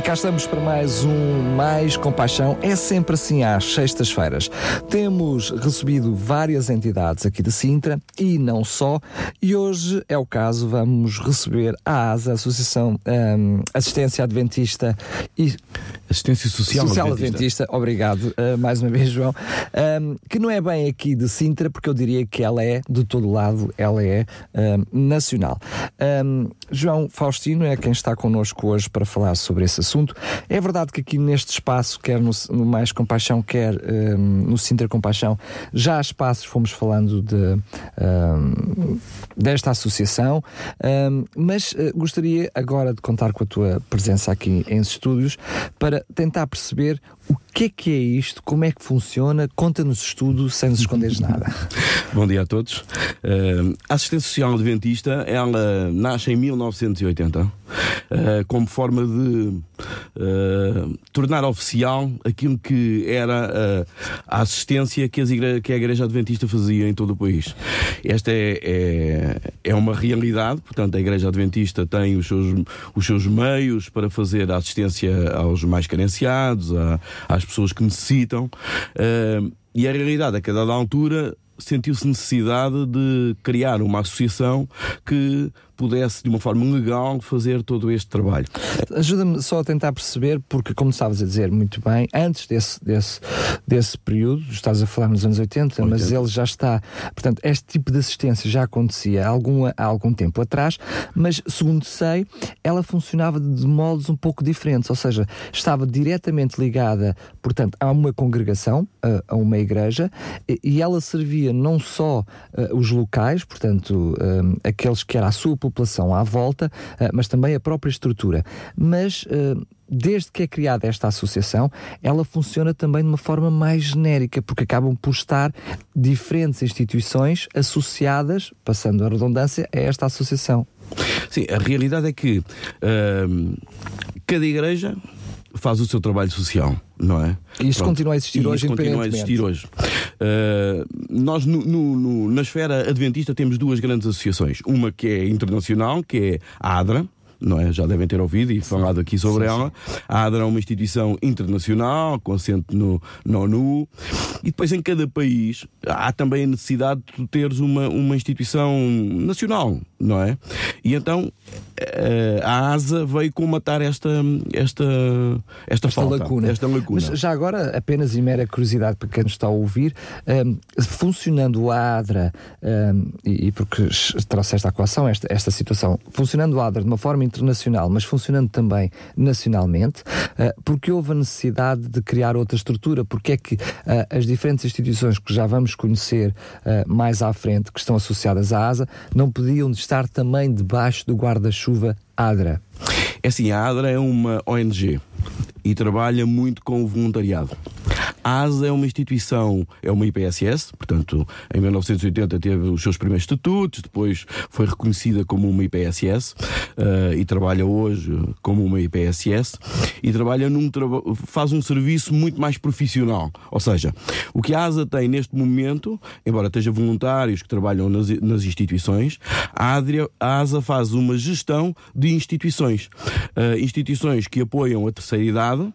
E cá estamos para mais um Mais Compaixão. É sempre assim às sextas-feiras. Temos recebido várias entidades aqui de Sintra e não só. E hoje é o caso, vamos receber a ASA, Associação um, Assistência Adventista e. Assistência Social, Social Adventista. Adventista. Obrigado uh, mais uma vez, João. Um, que não é bem aqui de Sintra, porque eu diria que ela é de todo lado, ela é um, nacional. João Faustino é quem está connosco hoje para falar sobre esse assunto. É verdade que aqui neste espaço, quer no, no Mais Compaixão, quer um, no Sintra Compaixão, já há espaços, fomos falando de, um, desta associação, um, mas uh, gostaria agora de contar com a tua presença aqui em estúdios para tentar perceber o que é que é isto, como é que funciona, conta-nos estudo sem nos esconderes nada. Bom dia a todos. Uh, a assistência social adventista, ela nasce em 1980 uh, como forma de uh, tornar oficial aquilo que era a assistência que, igre que, a Igreja Adventista fazia em todo o país. Esta é, é, é, uma realidade, portanto, a Igreja Adventista tem os seus, os seus meios para fazer a assistência aos mais carenciados, a, às pessoas que necessitam. Uh, e a realidade é que a dada altura sentiu-se necessidade de criar uma associação que pudesse, de uma forma legal, fazer todo este trabalho. Ajuda-me só a tentar perceber, porque, como estavas a dizer muito bem, antes desse, desse, desse período, estás a falar nos anos 80, 80, mas ele já está. Portanto, este tipo de assistência já acontecia há algum, há algum tempo atrás, mas, segundo sei, ela funcionava de moldes um pouco diferentes, ou seja, estava diretamente ligada, portanto, a uma congregação, a, a uma igreja, e, ela servia não só uh, os locais, portanto, uh, aqueles que era a sua população à volta, eh, mas também a própria estrutura. Mas desde que é criada esta associação, ela funciona também de uma forma mais genérica, porque acabam por estar diferentes instituições associadas, passando a redundância, a esta associação. Sim, a realidade é que uh, cada igreja faz o seu trabalho social, não é? E isso Pronto. continua a existir e hoje, isso continua a existir hoje. Uh, nós, no, no, no, na esfera adventista, temos duas grandes associações. Uma que é internacional, que é a ADRA, não é? Já devem ter ouvido e falado aqui sobre sim, ela. Sim. A ADRA é uma instituição internacional, com assento no, no ONU, e depois em cada país há também a necessidade de teres uma, uma instituição nacional, não é? E então a ASA veio comatar esta, esta, esta, esta falta, lacuna. esta lacuna. Mas já agora, apenas e mera curiosidade para quem nos está a ouvir, um, ehm, funcionando a ADRA, um, ehm, e, e, porque trouxeste à coação esta, esta situação, funcionando a ADRA de uma forma internacional, mas funcionando também nacionalmente, uh, porque houve a necessidade de criar outra estrutura, porque é que uh, as diferentes instituições que já vamos conhecer uh, mais à frente, que estão associadas à ASA, não podiam estar também debaixo do guarda-chuva ADRA? É assim, a ADRA é uma ONG e trabalha muito com o voluntariado. A ASA é uma instituição, é uma IPSS, portanto, em 1980 teve os seus primeiros estatutos, depois foi reconhecida como uma IPSS uh, e trabalha hoje como uma IPSS e trabalha num faz um serviço muito mais profissional. Ou seja, o que a ASA tem neste momento, embora esteja voluntários que trabalham nas, nas instituições, a, Adria, a ASA faz uma gestão de instituições. Uh, instituições que apoiam a terceira idade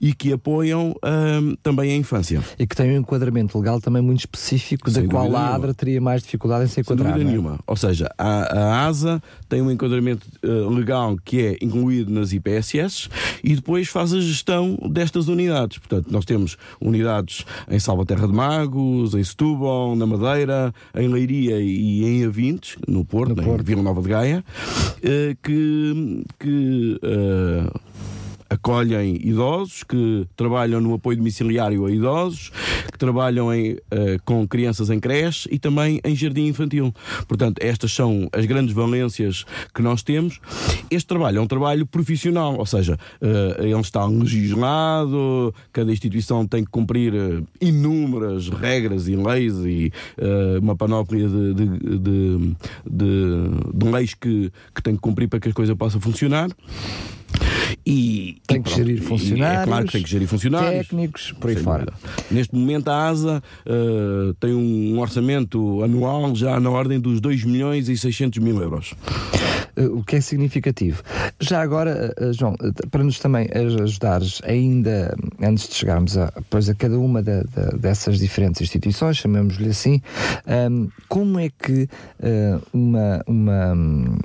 e que apoiam uh, também também a infância. E que tem um enquadramento legal também muito específico, Sem da qual dúvida a nenhuma. ADRA teria mais dificuldade em se Sem enquadrar. dúvida não é? nenhuma. Ou seja, a, a ASA tem um enquadramento eh, legal que é incluído nas IPSS e depois faz a gestão destas unidades. Portanto, nós temos unidades em Salvaterra de Magos, em Setúbal, na Madeira, em Leiria e em Avintes, no Porto, em Vila Nova de Gaia, eh, que, que eh, acolhem idosos, que trabalham no apoio domiciliário a idosos, que trabalham em, eh, com crianças em creche e também em jardim infantil. Portanto, estas são as grandes valências que nós temos. Este trabalho é um trabalho profissional, ou seja, eh, ele está legislado, cada instituição tem que cumprir eh, inúmeras regras e leis e uma panóplia de, de, de, de- leis que, que tem que cumprir para que a coisa possa funcionar. E, Tem que gerir e funcionários, É claro que tem que gerir funcionários. técnicos, por aí fora. Neste momento a ASA eh, tem um orçamento anual já na ordem dos 2 milhões e 600 mil euros. Eh, o que é significativo. Já agora, eh, João, para nos também aj- ajudares ainda, antes de chegarmos a, pois, a cada uma da- da- dessas diferentes instituições, chamemos-lhe assim, ahm, como é que uma, uma, hum,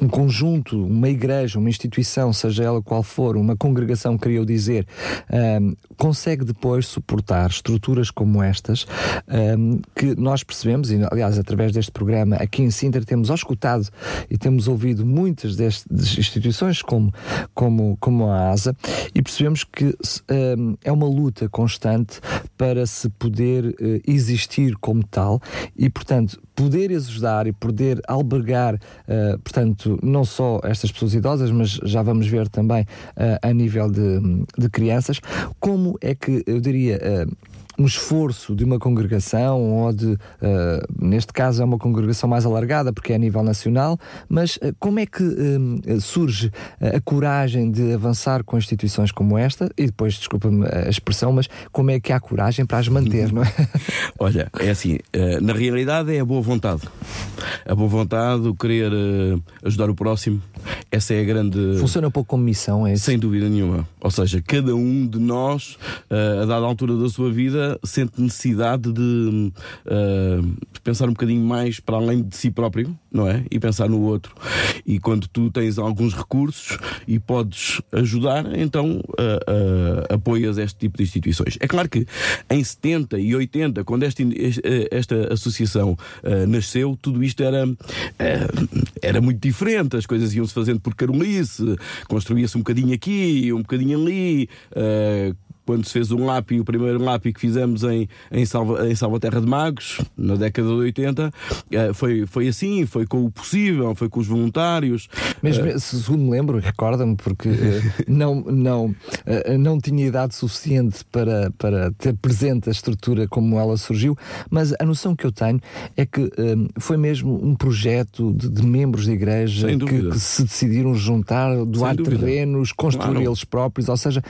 um conjunto, uma igreja, uma instituição, seja ela qual for, uma congregação, queria eu dizer, ahm, consegue depois suportar estruturas como estas, ahm, que nós percebemos, e aliás, através deste programa aqui em Sintra, temos escutado e temos ouvido muitas destas instituições, como, como, como a ASA, e percebemos que ahm, é uma luta constante para se poder eh, existir como tal e, portanto, poder ajudar e poder albergar, eh, portanto, não só estas pessoas idosas, mas já vamos ver também eh, a nível de, de crianças, como é que eu diria. Um esforço de uma congregação ou de, eh, neste caso é uma congregação mais alargada porque é a nível nacional, mas eh, como é que eh, surge a coragem de avançar com instituições como esta e depois, desculpa-me a expressão, mas como é que há coragem para as manter, não é? Olha, é assim, na realidade é a boa vontade. A boa vontade, o querer ajudar o próximo, essa é a grande. Funciona um pouco como missão, é isso? Sem dúvida nenhuma. Ou seja, cada um de nós, a dada altura da sua vida, sente necessidade de eh, pensar um bocadinho mais para além de si próprio, não é? E pensar no outro. E quando tu tens alguns recursos e podes ajudar, então eh, eh, apoias este tipo de instituições. É claro que em 70 e 80, quando esta, esta associação nasceu, tudo isto era, era muito diferente. As coisas iam-se fazendo por carolice, construía-se um bocadinho aqui, um bocadinho ali. eh, quando se fez um lápis, o primeiro lápis que fizemos em, em, Salva, em Salvaterra de Magos, na década de 80, eh, foi, foi assim, foi com o possível, foi com os voluntários. Mesmo, se- segundo me lembro, recorda-me, porque eh, não, não, não tinha idade suficiente para, para ter presente a estrutura como ela surgiu, mas a noção que eu tenho é que foi mesmo um projeto de, de membros da igreja que, que se decidiram juntar, doar terrenos, construir Claro. eles próprios, ou seja,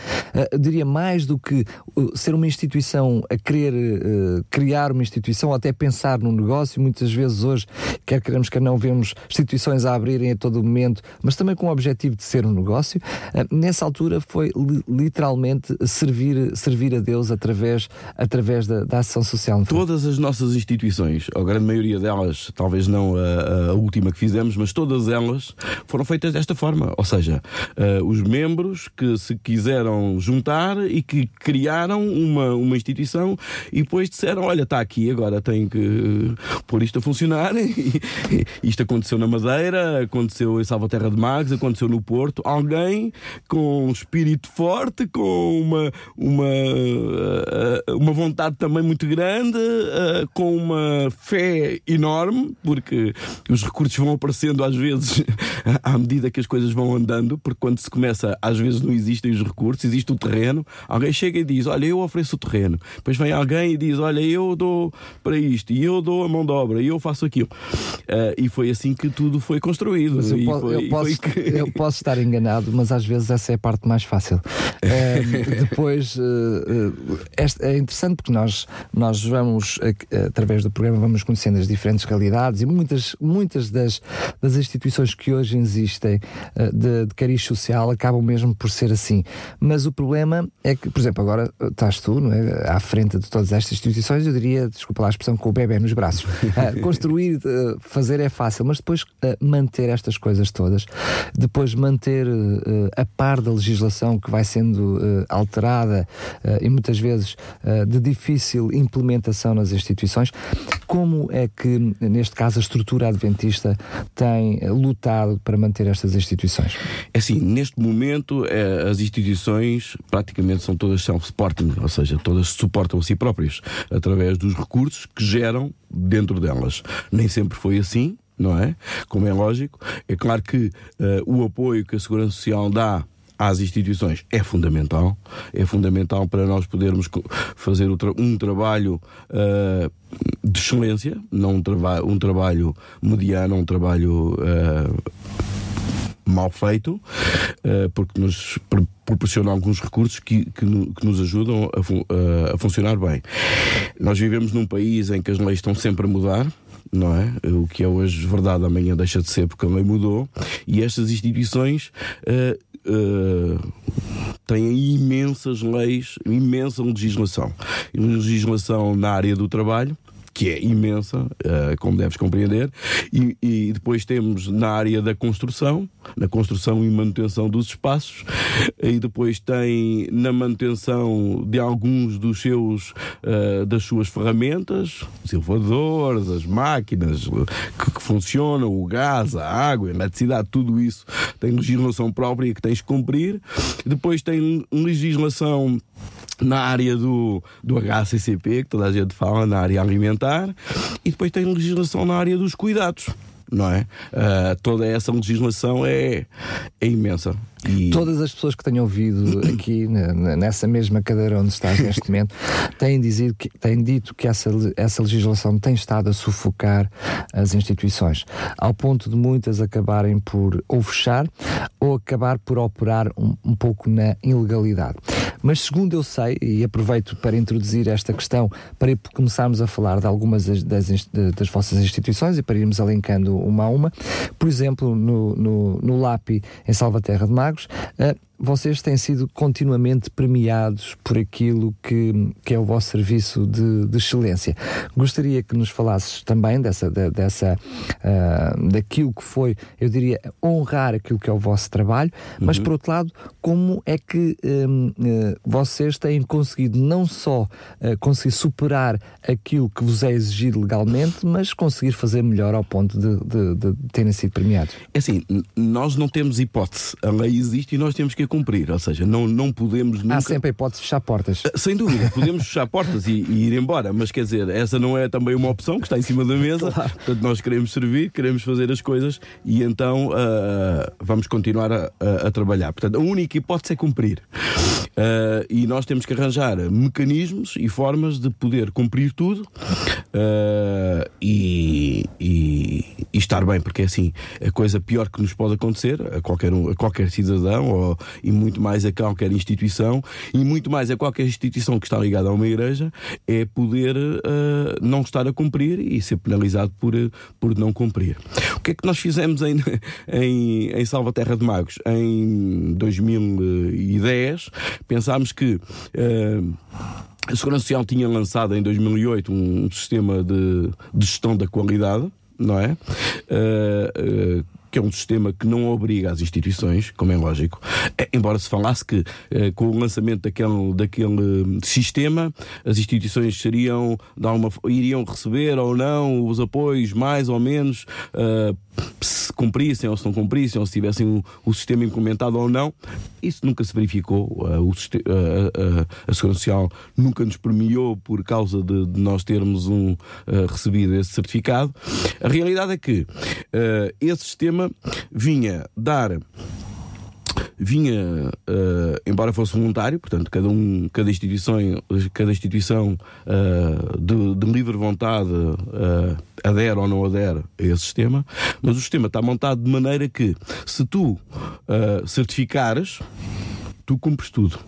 diria mais do que uh, ser uma instituição a querer eh, criar uma instituição, até pensar num negócio, muitas vezes hoje, quer queremos, quer não, vemos instituições a abrirem a todo momento, mas também com o objetivo de ser um negócio. Eh, nessa altura foi li- literalmente servir, servir a Deus através, através da, da ação social. Todas as nossas instituições, a grande maioria delas, talvez não a, a última que fizemos, mas todas elas foram feitas desta forma. Ou seja, eh, os membros que se quiseram juntar e que criaram uma, uma instituição e depois disseram: Olha, está aqui, agora tem que pôr isto a funcionar. Isto aconteceu na Madeira, aconteceu em Salvaterra de Magos, aconteceu no Porto. Alguém com um espírito forte, com uma, uma, eh, uma vontade também muito grande, eh, com uma fé enorme, porque os recursos vão aparecendo às vezes à medida que as coisas vão andando, porque quando se começa, às vezes não existem os recursos, existe o terreno. Alguém chega e diz: Olha, eu ofereço o terreno. Depois vem alguém e diz: Olha, eu dou para isto, e eu dou a mão de obra, e eu faço aquilo. Eh, e foi assim que tudo foi construído. Eu, po- foi- eu posso, que- eu posso estar enganado, mas às vezes essa é a parte mais fácil. Ahm, depois, este- é interessante porque nós, nós vamos, através do programa, vamos conhecendo as diferentes realidades e muitas, muitas das, das instituições que hoje existem de, de cariz social acabam mesmo por ser assim. Mas o problema é que por exemplo, agora estás tu, não é? À frente de todas estas instituições, eu diria, desculpa lá a expressão, com o bebê nos braços. Uh, construir, uh, fazer é fácil, mas depois uh, manter estas coisas todas, depois manter a par da legislação que vai sendo alterada e muitas vezes de difícil implementação nas instituições, como é que, neste caso, a estrutura adventista tem lutado para manter estas instituições? É assim, neste momento as instituições praticamente são todas self-supporting, ou seja, todas suportam a si próprias através dos recursos que geram dentro delas. Nem sempre foi assim, não é? Como é lógico. É claro que uh, o apoio que a Segurança Social dá às instituições é fundamental. É fundamental para nós podermos fazer um trabalho uh, de excelência, não um, traba um trabalho mediano, um trabalho. Uh, mal feito, porque nos proporciona alguns recursos que, que, que nos ajudam a, a, funcionar bem. Nós vivemos num país em que as leis estão sempre a mudar. Não é? O que é hoje verdade, amanhã deixa de ser porque a lei mudou, e estas instituições uh, uh, têm imensas leis, imensa legislação. Legislação na área do trabalho, que é imensa, uh, como deves compreender, e, e, depois temos na área da construção, na construção e manutenção dos espaços, e depois tem na manutenção de alguns dos seus, uh, das suas ferramentas, os elevadores, as máquinas que, que, funcionam, o gás, a água, a eletricidade, tudo isso tem legislação própria que tens de cumprir. Depois tem legislação na área do, do HCCP, que toda a gente fala, na área alimentar, e depois tem legislação na área dos cuidados não é? Uh, toda essa legislação é, é imensa. E... Todas as pessoas que tenham ouvido aqui nessa mesma cadeira onde estás neste momento têm, dizido que, têm dito que essa, essa legislação tem estado a sufocar as instituições, ao ponto de muitas acabarem por ou fechar ou acabar por operar um, um pouco na ilegalidade. Mas segundo eu sei, e aproveito para introduzir esta questão para começarmos a falar de algumas das, das, das vossas instituições e para irmos alencando uma a uma, por exemplo, no, no, no LAPI em Salvaterra de Magos, uh, vocês têm sido continuamente premiados por aquilo que, que é o vosso serviço de, de excelência. Gostaria que nos falasses também dessa, de, dessa uh, daquilo que foi, eu diria, honrar aquilo que é o vosso trabalho, mas uhum. por outro lado, como é que um, uh, ah, vocês têm conseguido não só uh, conseguir superar aquilo que vos é exigido legalmente, mas conseguir fazer melhor ao ponto de, de, de terem sido premiados? É assim, nós não temos hipótese. A lei existe e nós temos que cumprir, ou seja, não, não podemos nunca... Há sempre a hipótese de fechar portas. Ah, sem dúvida, podemos fechar portas e, e, ir embora, mas quer dizer, essa não é também uma opção que está em cima da mesa, claro. portanto nós queremos servir, queremos fazer as coisas e então uh, vamos continuar a, a, a, trabalhar. Portanto, a única hipótese é cumprir. Uh, e nós temos que arranjar mecanismos e formas de poder cumprir tudo uh, e, e, e, estar bem, porque é assim, a coisa pior que nos pode acontecer a qualquer, um, a qualquer cidadão ou, e muito mais a qualquer instituição e muito mais a qualquer instituição que está ligada a uma igreja é poder uh, não estar a cumprir e ser penalizado por, por não cumprir. O que é que nós fizemos em, em, em Salvaterra de Magos em 2010? Pensámos que. Uh, a Segurança Social tinha lançado em 2008 um sistema de, de gestão da qualidade, não é? Uh, uh, que é um sistema que não obriga as instituições, como é lógico, é, embora se falasse que eh, com o lançamento daquele, daquele sistema as instituições seriam, uma, iriam receber ou não os apoios mais ou menos uh, cumprissem ou se não cumprissem, ou se tivessem o, o sistema implementado ou não. Isso nunca se verificou. Uh, o, uh, a Segurança Social nunca nos premiou por causa de, de nós termos um, recebido esse certificado. A realidade é que esse sistema vinha dar vinha, uh, embora fosse voluntário, portanto, cada, um, cada instituição, cada instituição uh, de, de, livre vontade uh, adere ou não adere a esse sistema, mas o sistema está montado de maneira que, se tu certificares, tu cumpres tudo.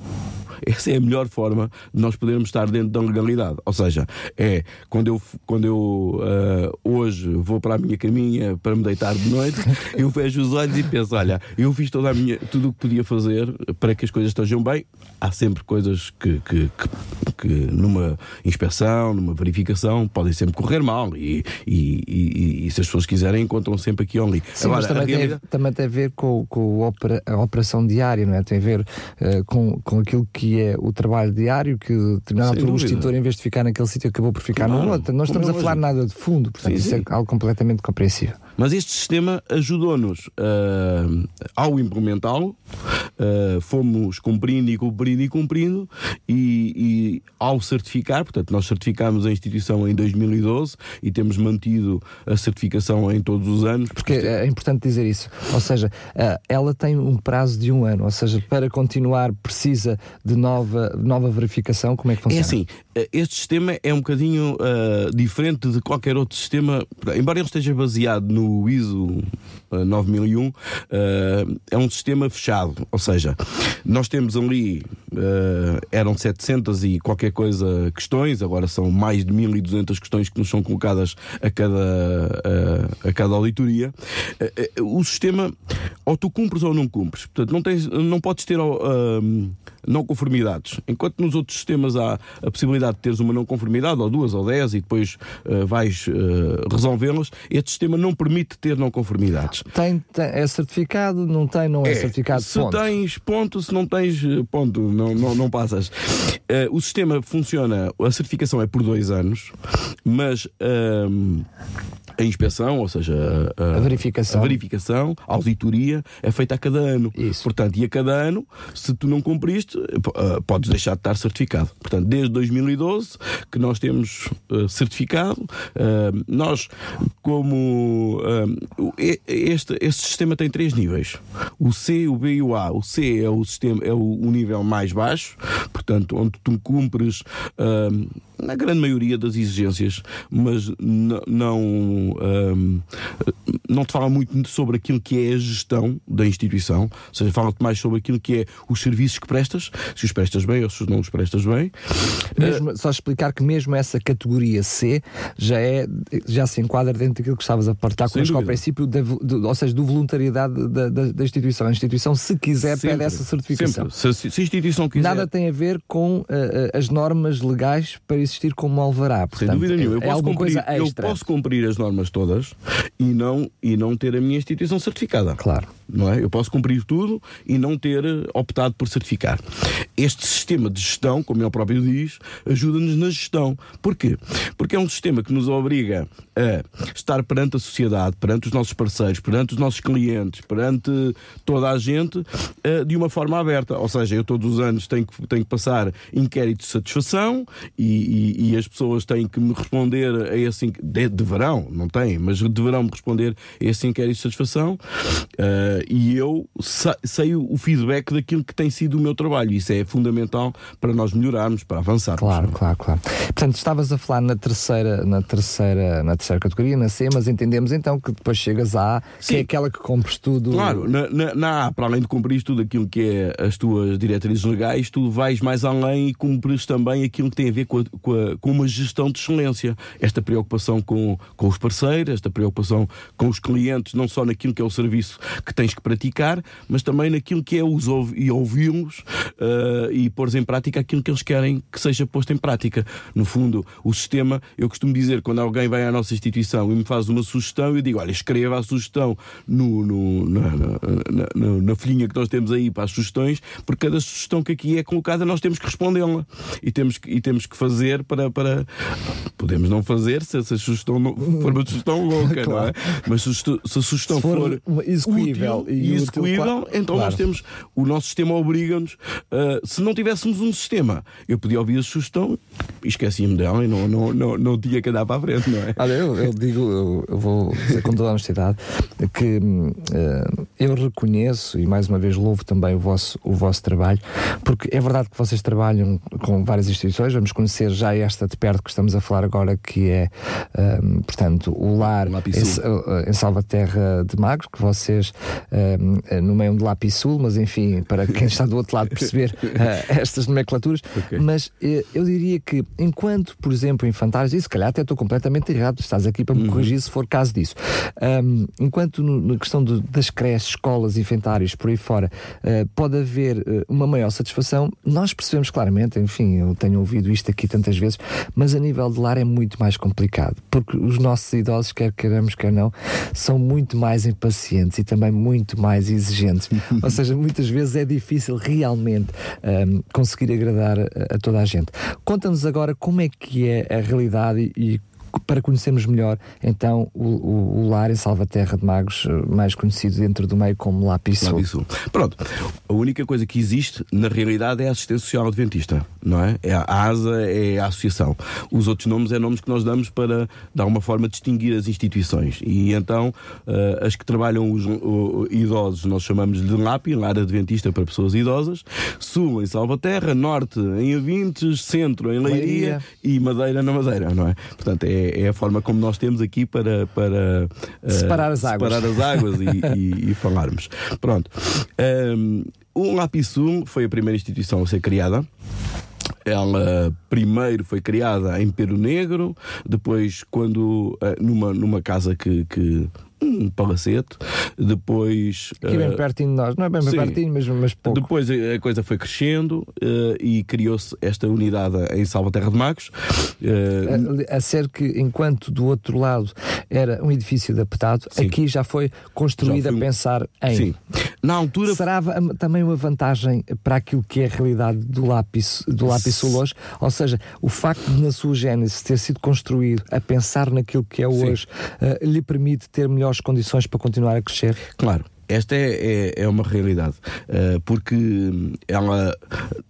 essa é a melhor forma de nós podermos estar dentro da legalidade. Ou seja, é quando eu, quando eu uh, hoje vou para a minha caminha para me deitar de noite, eu vejo os olhos e penso: olha, eu fiz toda a minha, tudo o que podia fazer para que as coisas estejam bem. Há sempre coisas que, que, que, que numa inspeção, numa verificação, podem sempre correr mal e, e, e, e se as pessoas quiserem, encontram sempre aqui ali. Sim, Agora, mas também, realidade... tem, também tem a ver com, com a operação diária, não é? Tem a ver uh, com, com aquilo que é o trabalho diário, que determinado o extintor, em vez de ficar naquele sítio, acabou por ficar claro, no outro. Não estamos a falar nada de fundo, portanto, sim, isso é sim. é algo completamente compreensível. Mas este sistema ajudou-nos uh, ao implementá-lo, uh, fomos cumprindo e cumprindo e cumprindo, e, e, ao certificar, portanto, nós certificámos a instituição em 2012 e temos mantido a certificação em todos os anos. Porque é importante dizer isso, ou seja, uh, ela tem um prazo de um ano, ou seja, para continuar precisa de nova, nova verificação, como é que funciona? É assim, este sistema é um bocadinho diferente de qualquer outro sistema, embora ele esteja baseado no ISO 9001 uh, é um sistema fechado, ou seja, nós temos ali uh, eram 700 e qualquer coisa questões, agora são mais de 1200 questões que nos são colocadas a cada, a cada auditoria. o sistema, ou tu cumpres ou não cumpres, portanto, não, tens, não podes ter não conformidades. Enquanto nos outros sistemas há a possibilidade de teres uma não conformidade, ou duas ou dez, e depois uh, vais uh, resolvê-las, este sistema não permite ter não conformidades. Tem, tem, é certificado, não tem, não é, é certificado. Se ponto. tens ponto, se não tens eh, ponto, não, não, não passas. Uh, o sistema funciona, a certificação é por dois anos, mas. A inspeção, ou seja, a, a, verificação. a verificação, a auditoria é feita a cada ano. Isso. Portanto, e a cada ano, se tu não cumpriste, podes deixar de estar certificado. Portanto, desde 2012 que nós temos uh, certificado, uh, nós, como este, este sistema tem três níveis: o C, o B e o A. O C é o sistema, é o nível mais baixo, portanto, onde tu cumpres na grande maioria das exigências, mas não, um, não te fala muito sobre aquilo que é a gestão da instituição, ou seja, fala-te mais sobre aquilo que é os serviços que prestas, se os prestas bem ou se não os prestas bem. Mesmo, uh, só explicar que mesmo essa categoria C já, é, já se enquadra dentro daquilo que estavas a partilhar connosco ao princípio, de, de, ou seja, do voluntariedade da, da, da, instituição. A instituição, se quiser, sempre, pede essa certificação. Se, se, a instituição quiser. Nada tem a ver com uh, as normas legais para existir como alvará. Portanto, Sem dúvida nenhuma. Eu, é posso cumprir, eu posso cumprir as normas todas e não, e não ter a minha instituição certificada. Claro. Não é? Eu posso cumprir tudo e não ter optado por certificar. Este sistema de gestão, como ele próprio diz, ajuda-nos na gestão. Porquê? Porque é um sistema que nos obriga a estar perante a sociedade, perante os nossos parceiros, perante os nossos clientes, perante toda a gente, eh, de uma forma aberta. Ou seja, eu todos os anos tenho que, tenho que passar inquérito de satisfação e, e, e as pessoas têm que me responder a esse de, deverão, não têm, mas deverão me responder a esse inquérito de satisfação uh, e eu sei o feedback daquilo que tem sido o meu trabalho. Isso é fundamental para nós melhorarmos, para avançarmos. Claro, claro, claro. Portanto, estavas a falar na terceira, na terceira, na terceira categoria, na C, mas entendemos então que depois chegas à A, Sim. que é aquela que cumpres tudo. Claro, na, na, na A, para além de cumprir tudo aquilo que é as tuas diretrizes legais, tu vais mais além e cumpres também aquilo que tem a ver com, a, com, a, com uma gestão de excelência. Esta preocupação com, com os parceiros, esta preocupação com os clientes, não só naquilo que é o serviço que tens que praticar, mas também naquilo que é os e ouvi-los uh, e pôr em prática aquilo que eles querem que seja posto em prática. No fundo, o sistema, eu costumo dizer, quando alguém vai à nossa instituição e me faz uma sugestão, eu digo: olha, escreva a sugestão no, no na, na, na, na folhinha que nós temos aí para as sugestões, porque cada sugestão que aqui é colocada nós temos que respondê-la e temos, e temos que fazer para, para podemos não fazer se essa sugestão for uma sugestão louca, claro. não é? Mas se, se a sugestão for, for execuível útil e, execuível, útil, então claro. nós temos o nosso sistema obriga-nos. Uh, se não tivéssemos um sistema, eu podia ouvir a sugestão e esquecia-me dela e não, não, não, não tinha que andar para a frente, não é? Olha, eu, eu digo, eu, eu, vou dizer com toda a honestidade que uh, eu reconheço e mais uma vez louvo também o vosso, o vosso trabalho, porque é verdade que vocês trabalham com várias instituições, vamos conhecer já esta de perto que estamos a falar agora, que é, um, portanto, o lar em, em Salvaterra de Magos, que vocês um, nomeiam de Lapisul, mas enfim, para quem está do outro lado perceber uh, estas nomenclaturas, okay. mas uh, eu diria que enquanto, por exemplo, infantários, e se calhar até estou completamente errado, estás aqui para me uhum. corrigir se for caso disso, um, enquanto no, na questão do, das creches, escolas, infantários, por aí fora, pode haver uma maior satisfação, nós percebemos claramente, enfim, eu tenho ouvido isto aqui tantas vezes, mas a nível de lar é muito mais complicado, porque os nossos idosos, quer queiramos, quer não, são muito mais impacientes e também muito mais exigentes. Ou seja, muitas vezes é difícil realmente um, conseguir agradar a, a, toda a gente. Conta-nos agora como é que é a realidade e para conhecermos melhor então o, o, o lar em Salvaterra de Magos, eh, mais conhecido dentro do meio como Lapisul. Lapisul. Pronto, a única coisa que existe na realidade é a assistência social adventista, não é? é a ASA é a associação. Os outros nomes é nomes que nós damos para dar uma forma de distinguir as instituições. E então uh, as que trabalham os uh, idosos nós chamamos de LAPI, Lar Adventista para Pessoas Idosas, Sul em Salvaterra, Norte em Avintes, Centro em Leiria, Leiria. e Madeira na Madeira, não é? Portanto, é é, é, a forma como nós temos aqui para, para uh, separar as águas, separar as águas e, e, e, falarmos. Pronto. Um, o Lapisum foi a primeira instituição a ser criada. Ela primeiro foi criada em Peru Negro, depois quando uh, numa, numa casa que, que um palacete. Depois. Aqui bem uh, pertinho de nós, não é bem, bem pertinho, mas, mas pouco. Depois a coisa foi crescendo uh, e criou-se esta unidade em Salvaterra de Magos. Uh, a, a, ser que, enquanto do outro lado era um edifício adaptado, sim. aqui já foi construído já foi... a pensar em. Sim. Na altura. Será também uma vantagem para aquilo que é a realidade do lápis, do lápis hoje? Ou seja, o facto de, na sua gênese, ter sido construído a pensar naquilo que é hoje, lhe permite ter melhor melhores condições para continuar a crescer? Claro. Esta é, é, é uma realidade, uh, porque ela,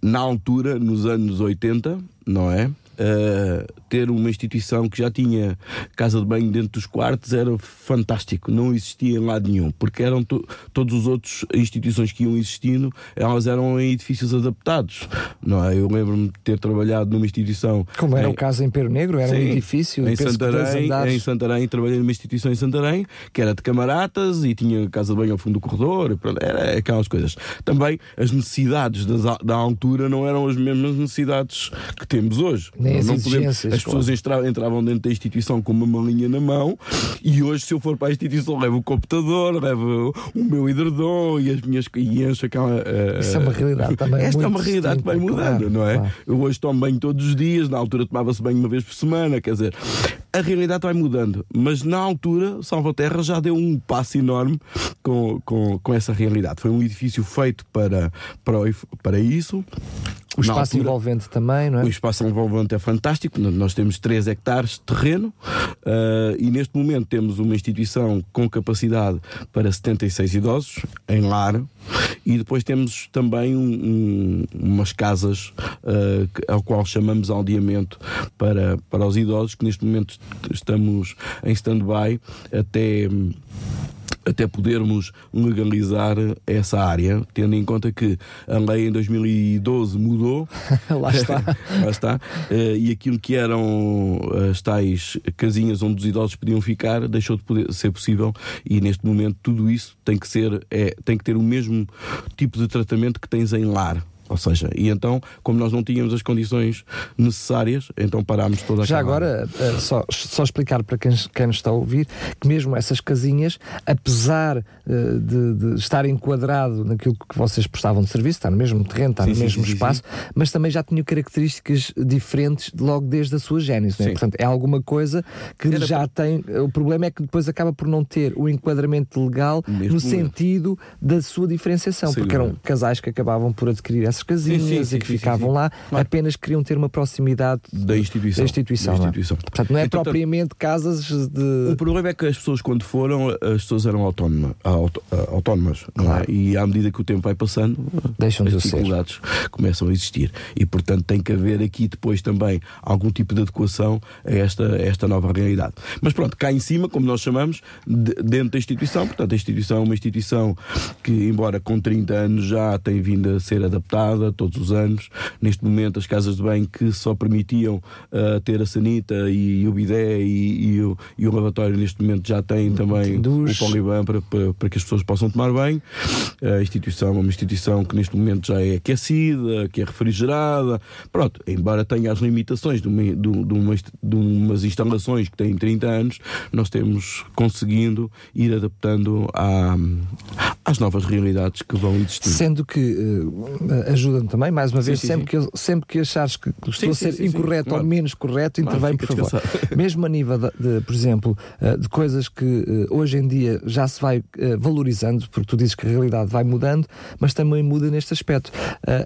na altura, nos anos 80, não é? Uh, ter uma instituição que já tinha casa de banho dentro dos quartos era fantástico, não existia em lado nenhum, porque eram to todos os outros instituições que iam existindo, elas eram em edifícios adaptados. Não é? Eu lembro-me de ter trabalhado numa instituição. Como era em, o caso em Pedro Negro, era sim, um edifício em Santarém, em Santarém, trabalhei numa instituição em Santarém que era de camaratas e tinha casa de banho ao fundo do corredor, pronto, era aquelas coisas. Também as necessidades das, da altura não eram as mesmas necessidades que temos hoje. Não, podemos, as pessoas entravam, entravam dentro da instituição com uma malinha na mão e hoje, se eu for para a instituição, levo o computador, levo o meu hidredom e as minhas e encho aquela. Uh, Isso é uma realidade também. Esta é uma realidade que vai mudando, claro, não é? Claro. Eu hoje tomo banho todos os dias, na altura tomava-se banho uma vez por semana, quer dizer, a realidade vai mudando, mas na altura Salvaterra já deu um passo enorme com, com, com essa realidade. Foi um edifício feito para, para, para isso. O espaço altura, envolvente também, não é? O espaço envolvente é fantástico. Nós temos 3 hectares de terreno uh, e neste momento temos uma instituição com capacidade para 76 idosos em lar e depois temos também um, um, umas casas uh, ao qual chamamos aldeamento para, para os idosos que neste momento estamos em stand-by até até podermos legalizar essa área, tendo em conta que a lei em 2012 mudou. Lá está. Lá está. Uh, e aquilo que eram as tais casinhas onde os idosos podiam ficar deixou de poder ser possível e neste momento tudo isso tem que ser é, tem que ter o mesmo tipo de tratamento que tens em lar. Ou seja, e então, como nós não tínhamos as condições necessárias, então parámos toda a Já agora, uh, só, só explicar para quem, quem nos está a ouvir que mesmo essas casinhas, apesar uh, de, de, estar enquadrado naquilo que vocês prestavam de serviço, está no mesmo terreno, está sim, no sim, mesmo sim, espaço, mas também já tinham características diferentes logo desde a sua gênese. Né? Portanto, é alguma coisa que Era já por... tem. O problema é que depois acaba por não ter o enquadramento legal mesmo no sentido da sua diferenciação, porque eram casais que acabavam por adquirir essa casinhas Sim, sim, e sim, que sim, ficavam lá, Claro. apenas queriam ter uma proximidade Da instituição. Da instituição, Da não é? instituição. Portanto, não é Então, propriamente casas de. O problema é que as pessoas, quando foram, as pessoas eram autónoma, auto- autónomas. não é? Claro. E à medida que o tempo vai passando, Deixam de as o ser. dificuldades começam a existir. E, portanto, tem que haver aqui depois também algum tipo de adequação a esta, a esta nova realidade. Mas pronto, cá em cima, como nós chamamos, de- dentro da instituição, portanto, a instituição é uma instituição que, embora com 30 anos, já tem vindo a ser adaptada todos os anos. Neste momento, as casas de banho que só permitiam ah, ter a sanita e, o bidé e, e o, e o lavatório, neste momento já têm também Duche. o poliban para, para, para que as pessoas possam tomar banho. A instituição é uma instituição que neste momento já é aquecida, que é refrigerada. Pronto, embora tenha as limitações de, uma, de, de, uma, de umas instalações que têm 30 anos, nós temos conseguindo ir adaptando à, às novas realidades que vão existir. Sendo que eh, ajuda-me também, mais uma vez, sim, sempre, sim. Que, eu- sempre que achares que estou a ser incorreto claro. ou menos correto, Claro, intervém, fica por favor. Mesmo a nível, de, de, por exemplo, eh, de coisas que eh, hoje em dia já se vai eh, valorizando, porque tu dizes que a realidade vai mudando, mas também muda neste aspecto.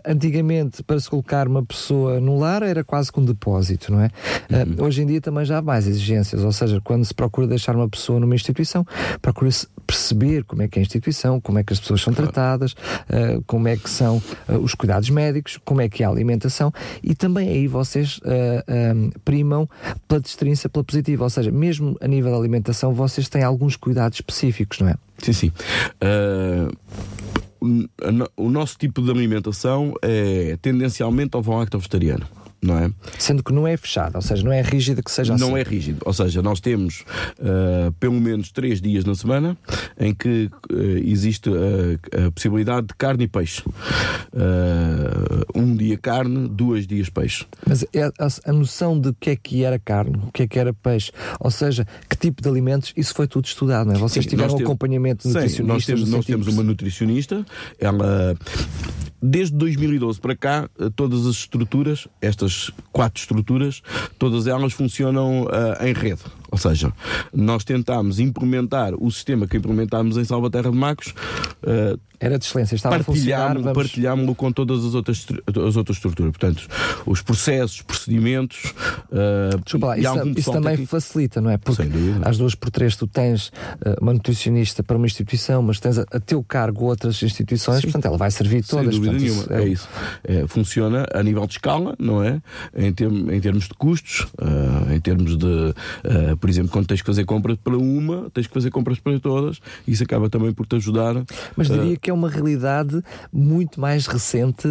Antigamente, para se colocar uma pessoa no lar, era quase que um depósito, não é? Uhum. hoje em dia também já há mais exigências, ou seja, quando se procura deixar uma pessoa numa instituição, procura-se perceber como é que é a instituição, como é que as pessoas são tratadas, eh, como é que são os cuidados médicos, como é que é a alimentação e também aí vocês eh, eh, primam pela destrinça, pela positiva, ou seja, mesmo a nível da alimentação vocês têm alguns cuidados específicos, não é? Sim, sim. Ah, o- nosso tipo de alimentação é tendencialmente ao lacto vegetariano. Não é? Sendo que não é fechada, ou seja, não é rígida que seja não assim. é rígido. Ou seja, nós temos ah, pelo menos três dias na semana em que ah, existe ah, a possibilidade de carne e peixe. Ah, um dia carne, dois dias peixe. Mas é a, a noção de o que é que era carne, o que é que era peixe, ou seja, que tipo de alimentos, isso foi tudo estudado, não é? Vocês Sim, tiveram um temos- acompanhamento Sim, nutricionista. nós temos, nós sentido temos uma nutricionista. Ela, desde 2012 para cá, eh, todas as estruturas, estas quatro estruturas, todas elas funcionam ah, em rede. Ou seja, nós tentámos implementar o sistema que implementámos em Salvaterra de Macos, ah, Era de excelência, estava a funcionar. partilhámo-lo Vamos... com todas as outras, as outras estruturas. Portanto, os processos, procedimentos. ah, Desculpa lá, isso, isso também técnico- facilita, não é? Porque Sem às duas por três tu tens uh, uma nutricionista para uma instituição, mas tens a, a teu cargo outras instituições, portanto ela vai servir Sem todas. dúvida portanto, nenhuma, é isso. É, funciona a nível de escala, não é? Em, term- em termos de custos, ah, em termos de, por exemplo, quando tens que fazer compras para uma, tens que fazer compras para todas, isso acaba também por te ajudar. Mas ah, diria que é uma realidade muito mais recente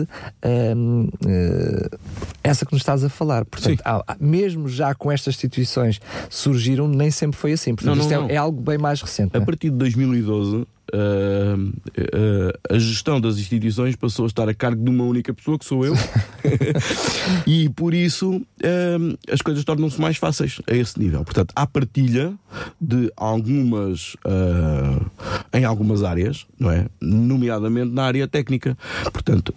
hum, eh, essa que nos estás a falar. Portanto, há- mesmo já com estas instituições surgiram, nem sempre foi assim. Portanto, Não, isto não, é- não. É, algo bem mais recente. A é? partir de 2012, ah, ah, a gestão das instituições passou a estar a cargo de uma única pessoa, que sou eu, e por isso ah, as coisas tornam-se mais fáceis a esse nível. Portanto, há partilha de algumas em algumas áreas, não é? Nomeadamente na área técnica. Portanto,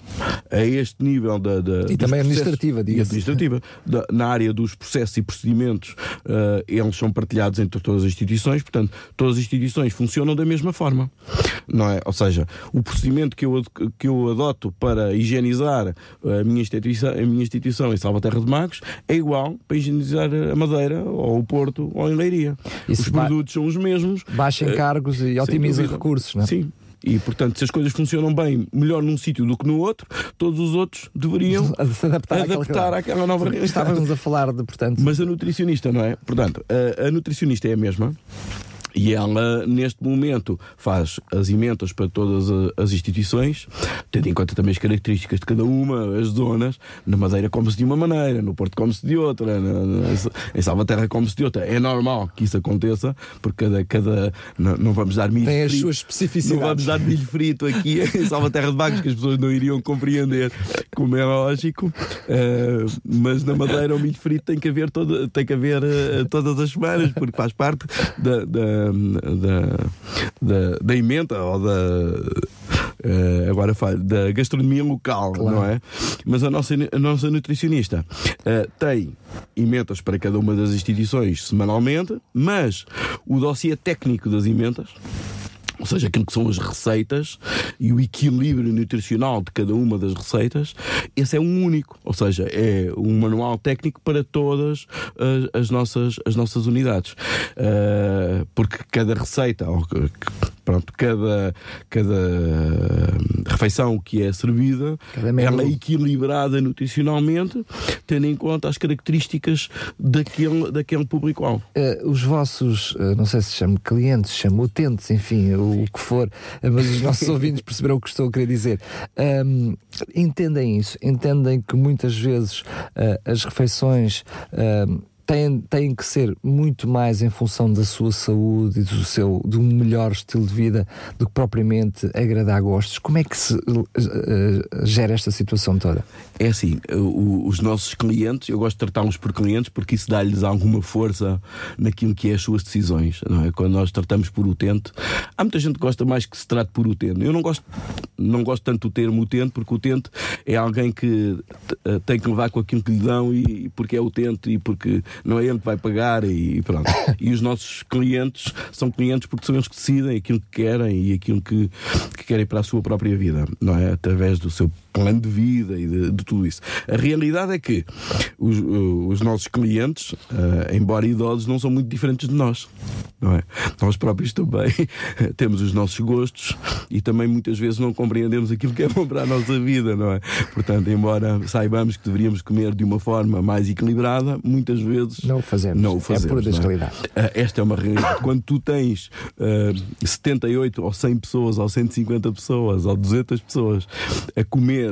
a este nível da, da- dos também administrativa, e diga-se. administrativa. Da- na área dos processos e procedimentos, eh, eles são partilhados entre todas as instituições, portanto, todas as instituições funcionam da mesma forma. Não é? Ou seja, o procedimento que eu, que eu adoto para higienizar a minha instituição, a minha instituição em Salvaterra de Magos é igual para higienizar a Madeira, ou o Porto, ou em Leiria. Isso os produtos são os mesmos. Baixa eh, encargos e otimiza dúvida. recursos, não é? Sim. E, portanto, se as coisas funcionam bem, melhor num sítio do que no outro, todos os outros deveriam Se adaptar, àquela- adaptar àquela nova realidade. Estávamos a falar de, portanto, Mas a nutricionista, não é? Portanto, a, a nutricionista é a mesma. E ela, neste momento, faz as emendas para todas as instituições, tendo em conta também as características de cada uma, as zonas. Na Madeira come-se de uma maneira, no Porto come-se de outra, em Salvaterra come-se de outra. É normal que isso aconteça, porque cada. cada não, não vamos dar milho tem as frito. suas especificidades. Não vamos dar milho frito aqui em Salvaterra de Bagos, que as pessoas não iriam compreender, como é lógico. Eh, mas na Madeira o milho frito tem que haver, todo, tem que haver eh, todas as semanas, porque faz parte da, da, da, da, da emenda ou da. eh, agora falo, da gastronomia local, Claro. não é? Mas a nossa, a nossa nutricionista eh, tem emendas para cada uma das instituições semanalmente, mas o dossiê técnico das emendas ou seja, aquilo que são as receitas e o equilíbrio nutricional de cada uma das receitas, esse é um único, ou seja, é um manual técnico para todas as, as nossas, as nossas unidades. Uh, porque cada receita, ou, pronto, cada, cada refeição que é servida, ela é equilibrada nutricionalmente, tendo em conta as características daquele, daquele público-alvo. Uh, os vossos, uh, não sei se chamam clientes, chamam utentes, enfim, o, o que for, uh, mas os nossos ouvintes perceberão o que estou a querer dizer. Um, entendem isso, entendem que muitas vezes as refeições têm, têm que ser muito mais em função da sua saúde e do seu um melhor estilo de vida do que propriamente agradar gostos. Como é que se uh, gera esta situação toda? É assim, o, os nossos clientes, eu gosto de tratá-los por clientes porque isso dá-lhes alguma força naquilo que é as suas decisões, não é? Quando nós tratamos por utente, há muita gente que gosta mais que se trate por utente. Eu não gosto, não gosto tanto do termo utente porque o utente é alguém que tem que levar com aquilo que lhe dão e porque é utente e porque não é ele que vai pagar e pronto. e os nossos clientes são clientes porque são eles que decidem aquilo que querem e aquilo que, que querem para a sua própria vida, não é? Através do seu plano de vida e de, de tudo isso. A realidade é que os, os nossos clientes, uh, embora idosos, não são muito diferentes de nós, não é? Nós próprios também temos os nossos gostos e também muitas vezes não compreendemos aquilo que é bom para a nossa vida, não é? Portanto, embora saibamos que deveríamos comer de uma forma mais equilibrada, muitas vezes não o fazemos. Não o fazemos é pura desrealidade. É? Uh, esta é uma realidade. Quando tu tens uh, 78 ou 100 pessoas, ou 150 pessoas, ou 200 pessoas a comer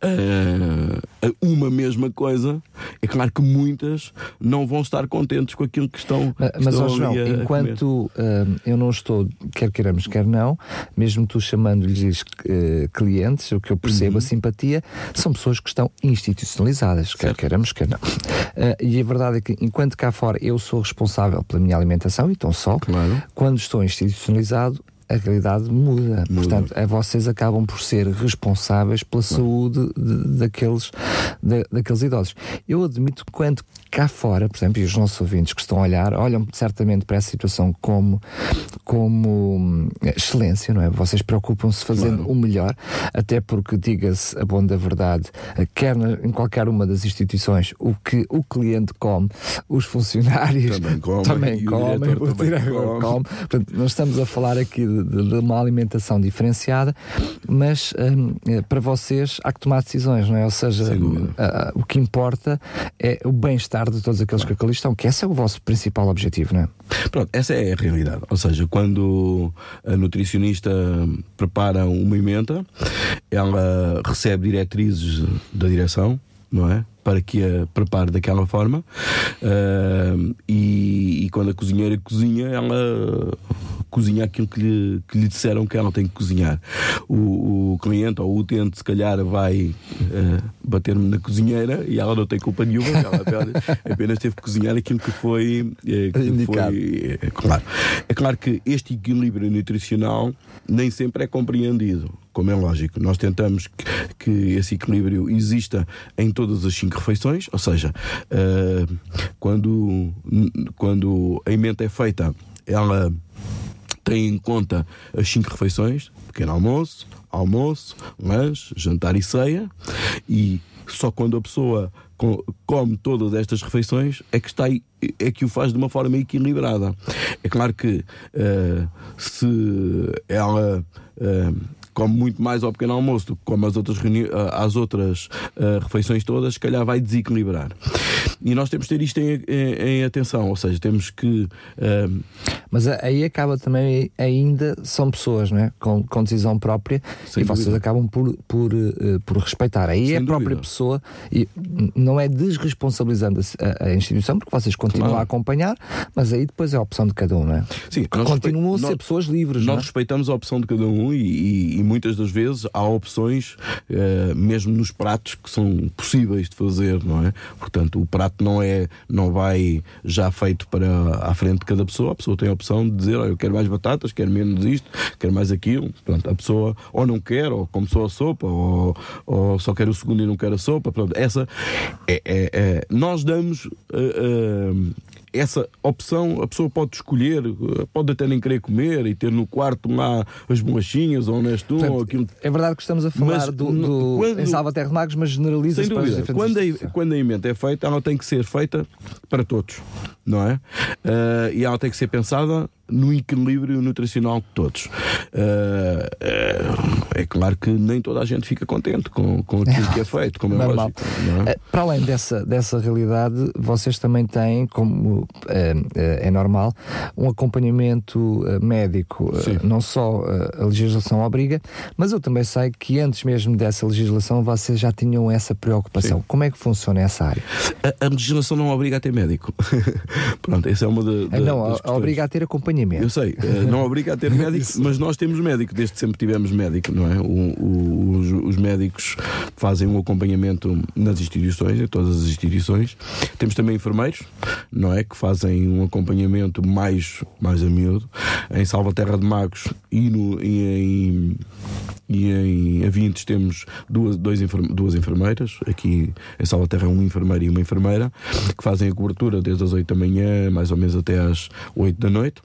Uh, uma mesma coisa, é claro que muitas não vão estar contentes com aquilo que estão. Mas, mas estão João, a, enquanto uh, eu não estou, quer queiramos, quer não, mesmo tu chamando-lhes uh, clientes, o que eu percebo, uhum. a simpatia, são pessoas que estão institucionalizadas, certo. quer queiramos, quer não. e a verdade é que, enquanto cá fora eu sou responsável pela minha alimentação, e tão só, claro. quando estou institucionalizado, a realidade muda. muda. Portanto, a vocês acabam por ser responsáveis pela saúde de, daqueles, de, daqueles idosos. Eu admito que quando cá fora, por exemplo, e os nossos ouvintes que estão a olhar, olham certamente para essa situação como, como hum, excelência, não é? Vocês preocupam-se fazendo claro. o melhor, até porque, diga-se a bom da verdade, quer em qualquer uma das instituições, o que o cliente come, os funcionários também comem, também comem o diretor, o diretor come. come. Portanto, não estamos a falar aqui de de, de uma alimentação diferenciada, mas um, para vocês há que tomar decisões, não é? Ou seja, o que importa é o bem-estar de todos aqueles claro. que ali estão, que esse é o vosso principal objetivo, não é? Pronto, essa é a realidade. Ou seja, quando a nutricionista prepara uma emenda, ela recebe diretrizes da direção, não é? Para que a prepare daquela forma. Uh, e, e, quando a cozinheira cozinha, ela cozinha aquilo que lhe, que lhe disseram que ela tem que cozinhar. O, o cliente ou o utente, se calhar, vai uh, bater-me na cozinheira e ela não tem culpa nenhuma, ela apenas teve que cozinhar aquilo que foi. Uh, que foi uh, claro. É claro que este equilíbrio nutricional nem sempre é compreendido como é lógico, nós tentamos que, que, esse equilíbrio exista em todas as cinco refeições, ou seja, uh, quando, quando a emenda é feita, ela tem em conta as cinco refeições, pequeno almoço, almoço, lanche, jantar e ceia, e só quando a pessoa come todas estas refeições é que está é que o faz de uma forma equilibrada. É claro que uh, se ela uh, come muito mais ao pequeno almoço do que come as outras, as outras uh, refeições todas, se calhar vai desequilibrar. E nós temos que ter isto em, em, em atenção, ou seja, temos que. Uh... Mas aí acaba também, ainda são pessoas, não é? Com, com decisão própria Sem e dúvida. vocês acabam por, por, uh, por respeitar. Aí Sem é a própria dúvida. pessoa, e não é desresponsabilizando a, a, instituição, porque vocês continuam claro. a acompanhar, mas aí depois é a opção de cada um, não é? Sim, continuam a ser nós, pessoas livres. Nós é? respeitamos a opção de cada um e, e muitas das vezes há opções, uh, mesmo nos pratos, que são possíveis de fazer, não é? Portanto, o prato não é, não vai já feito para a frente de cada pessoa, a pessoa tem a opção de dizer, eu quero mais batatas, quero menos isto, quero mais aquilo. Pronto, a pessoa ou não quer, ou come só a sopa, ou, ou só quer o segundo e não quer a sopa. Pronto, essa é, é, é nós damos. Uh, essa opção a pessoa pode escolher, pode até nem querer comer e ter no quarto lá as bolachinhas ou neste um ou aquilo. É verdade que estamos a falar Mas, do, do quando- em Salvaterra de Magos, mas Sem generaliza-se para as dúvida. Quando a, quando a emenda é feita, ela tem que ser feita para todos, não é? Ah, e ela tem que ser pensada no equilíbrio nutricional de todos. Ah, ah, é claro que nem toda a gente fica contente com, com aquilo que é feito, como é lógico. é? Eh, Para além dessa, dessa realidade, vocês também têm, como é normal, um acompanhamento médico. Sim. não só a legislação obriga, mas eu também sei que antes mesmo dessa legislação vocês já tinham essa preocupação. Sim. Como é que funciona essa área? A, a legislação não obriga a ter médico. Pronto, essa é uma da, Eh, não, das a- obriga a ter acompanhamento. Eu sei, eh, não obriga a ter médico, mas nós temos médico, desde sempre tivemos médico, não é? O- o- os, os médicos fazem um acompanhamento nas instituições, em todas as instituições. Temos também enfermeiros, não é? Que fazem um acompanhamento mais, mais a miúdo. Em Salvaterra de Magos e, no, e em. E em Avintes temos duas, dois duas enfermeiras, aqui em Salvaterra um enfermeiro e uma enfermeira, que fazem a cobertura desde as 8 da manhã, mais ou menos até às 8 da noite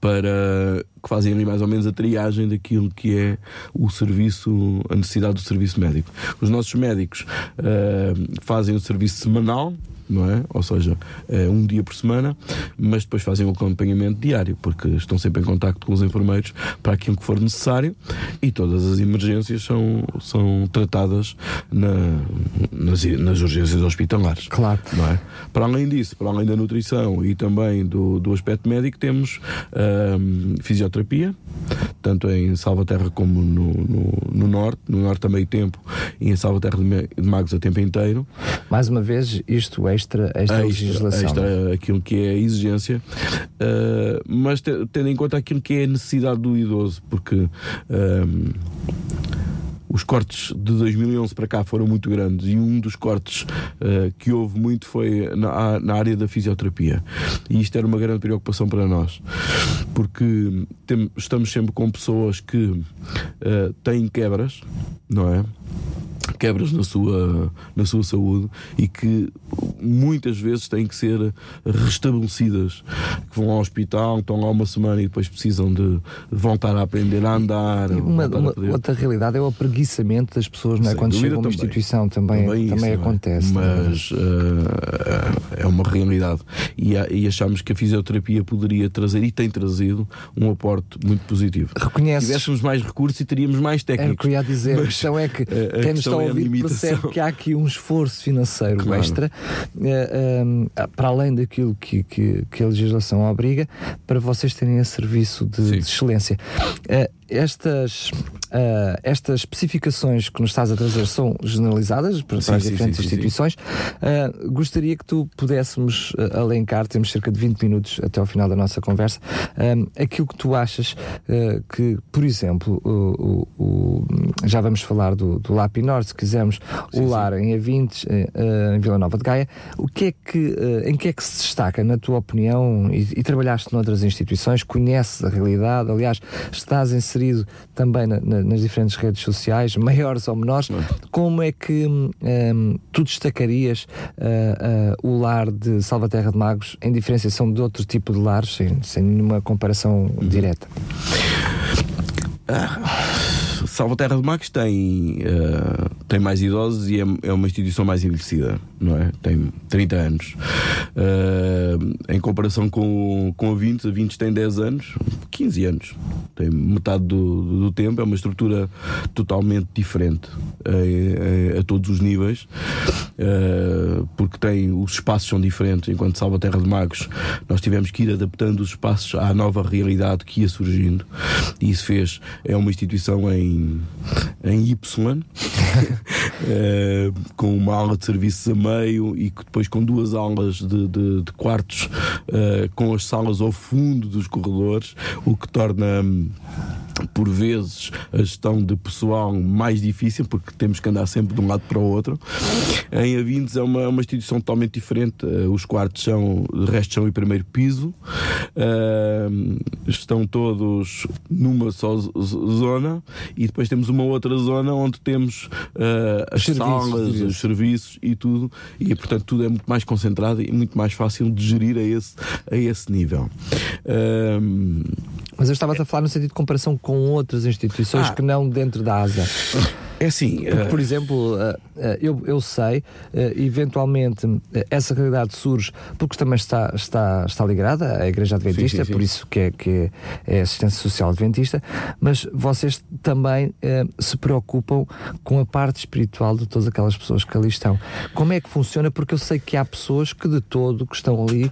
para que fazem ali mais ou menos a triagem daquilo que é o serviço, a necessidade do serviço médico. Os nossos médicos ah, fazem o serviço semanal, não é? Ou seja, eh, um dia por semana, mas depois fazem um acompanhamento diário, porque estão sempre em contacto com os enfermeiros para aquilo que for necessário e todas as emergências são, são tratadas na- nas, nas urgências hospitalares. Claro. Não é? Para além disso, para além da nutrição e também do, do aspecto médico, temos fisioterapia, tanto em Salvaterra como no, no, no Norte, no Norte a meio tempo e em Salvaterra de Magos a tempo inteiro. Mais uma vez, isto extra, extra, legislação. extra aquilo que é a exigência, ah, mas te- tendo em conta aquilo que é a necessidade do idoso, porque ahm, os cortes de 2011 para cá foram muito grandes e um dos cortes ah, que houve muito foi na, na área da fisioterapia. E isto era uma grande preocupação para nós, porque tem- estamos sempre com pessoas que ah, têm quebras, não é? quebras na sua, na sua saúde e que muitas vezes têm que ser restabelecidas. Que vão ao hospital, estão lá uma semana e depois precisam de voltar a aprender a andar. Uma, a uma- poder- outra realidade é o apreguiçamento das pessoas, não é? Sem Quando chegam a uma também. instituição também, também, isso, não é? acontece. é? Mas eh, é uma realidade. E, há- e achamos que a fisioterapia poderia trazer e tem trazido um aporte muito positivo. Reconheces- tivéssemos mais recursos e teríamos mais É o que técnicos. eu ia dizer. a Mas, questão é que eh, a quem nos está a é a ouvir percebe que há aqui um esforço financeiro Claro. extra, eh, um, para além daquilo que, que, que a legislação obriga, para vocês terem esse serviço de, de excelência. Eh, estas, eh, estas especificações que nos estás a trazer são generalizadas para, Sim, as sim, diferentes sim, instituições. Eh, gostaria que tu pudéssemos eh, alencar, temos cerca de 20 minutos até ao final da nossa conversa, aquilo que tu achas que, por exemplo, o- o- já vamos falar do, do LAP Norte, se quisermos, o LAR em A20, eh, eh, em Vila Nova de Gaia, o que é que, eh, em que é que se destaca, na tua opinião, e, e trabalhaste noutras instituições, conheces a realidade, aliás, estás inserido também na- na- nas diferentes redes sociais, maiores ou menores, como é que hum, hum, tu destacarias ah, ah, o lar de Salvaterra de Magos em diferenciação de outro tipo de lares, sem, sem nenhuma comparação direta? Salvaterra de Magos tem, eh, tem mais idosos e é, é uma instituição mais envelhecida, não é? Tem 30 anos. Eh, em comparação com, com a Vintes, a Vintes tem 10 anos, 15 anos. Tem metade do, do tempo, é uma estrutura totalmente diferente eh, eh, a todos os níveis, eh, porque tem, os espaços são diferentes. Enquanto Salvaterra de Magos, nós tivemos que ir adaptando os espaços à nova realidade que ia surgindo, e isso fez, é uma instituição em, em Y, eh, com uma aula de serviços a meio e depois com duas aulas de, de- de quartos, eh, com as salas ao fundo dos corredores, o que torna. por vezes, a gestão de pessoal mais difícil, porque temos que andar sempre de um lado para o outro. Em Avindes é uma, uma instituição totalmente diferente. Uh, os quartos são, de resto, são em primeiro piso. Uh, estão todos numa só zona e depois temos uma outra zona onde temos uh, as serviços, salas, os serviços e tudo. E, portanto, tudo é muito mais concentrado e muito mais fácil de gerir a esse, a esse nível. Mas eu estava a falar no sentido de comparação com outras instituições ah. que não dentro da ASA. É assim. Porque, por exemplo, eh, eh, eu, eu sei, eh, eventualmente, essa realidade surge porque também está, está, está ligada à Igreja Adventista, sim, sim, sim. por isso que é, que é assistência social adventista, mas vocês também se preocupam com a parte espiritual de todas aquelas pessoas que ali estão. Como é que funciona? Porque eu sei que há pessoas que de todo que estão ali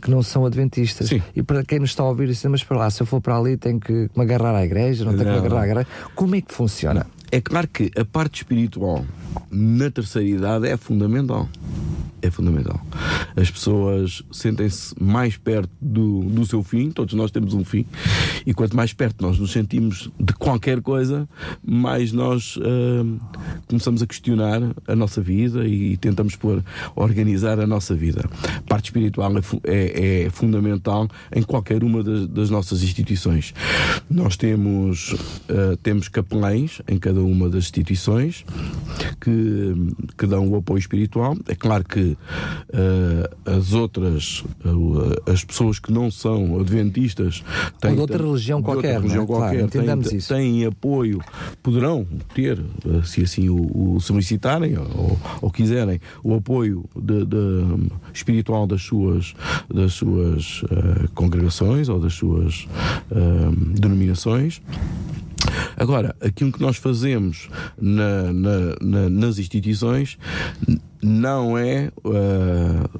que não são adventistas. E para quem nos está a ouvir, dizem, mas para lá, se eu for para ali, tenho que me agarrar à igreja, não tenho não. que me agarrar à igreja. Como é que funciona? É claro que a parte espiritual na terceira idade é fundamental é fundamental. As pessoas sentem-se mais perto do, do seu fim, todos nós temos um fim, e quanto mais perto nós nos sentimos de qualquer coisa, mais nós uh, começamos a questionar a nossa vida e tentamos pôr, organizar a nossa vida. A parte espiritual é, é, é fundamental em qualquer uma das, das, nossas instituições. Nós temos, uh, temos capelães em cada uma das instituições que, que dão o apoio espiritual. É claro que uh, as outras, uh, as pessoas que não são adventistas têm, Ou de outra religião qualquer, outra religião é? qualquer claro, têm, têm, apoio, poderão ter, se assim o, o solicitarem ou, ou, quiserem, o apoio de, de, espiritual das suas, das suas uh, congregações ou das suas denominações. Agora, aquilo que nós fazemos na, na, na, nas instituições não é uh,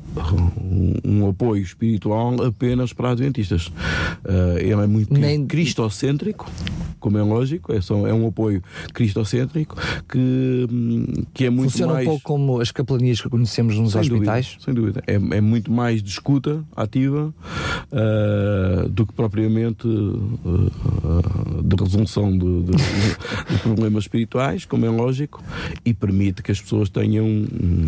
um, apoio espiritual apenas para adventistas. Uh, ele é muito Nem... cristocêntrico, como é lógico, é, só, é um apoio cristocêntrico que, que é muito Funciona mais... um pouco como as capelanias que conhecemos nos sem hospitais? Dúvida, sem dúvida. É, é, muito mais de escuta ativa uh, do que propriamente de resolução de, de, de, problemas espirituais, como é lógico, e permite que as pessoas tenham um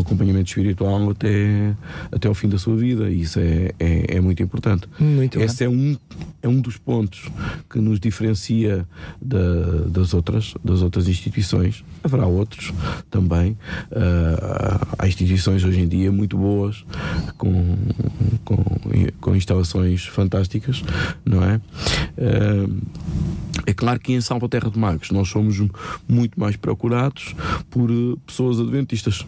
acompanhamento espiritual até, até ao fim da sua vida e isso é, é, é muito importante. Muito Esse é um, é um dos pontos que nos diferencia da, das, outras, das outras instituições. Haverá outros também. Uh, há instituições hoje em dia muito boas, com, com, com instalações fantásticas, não é? Uh, é claro que em Salvaterra de Magos nós somos muito mais procurados por uh, pessoas adventistas,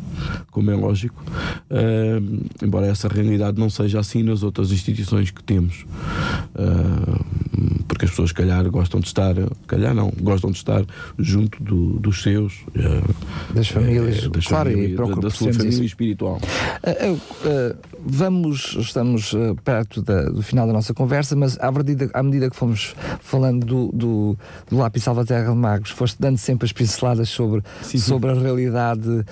como é lógico, uh, embora essa realidade não seja assim nas outras instituições que temos. Uh, porque as pessoas, calhar, gostam de estar, calhar não, gostam de estar junto do, dos seus, das famílias, das claro, famílias, da, da, sua família isso. espiritual. vamos, estamos perto da, do final da nossa conversa, mas à medida, à medida que fomos falando do, do do, lápis Salvaterra de Magos, foste dando sempre as pinceladas sobre, sim, sim. sobre a realidade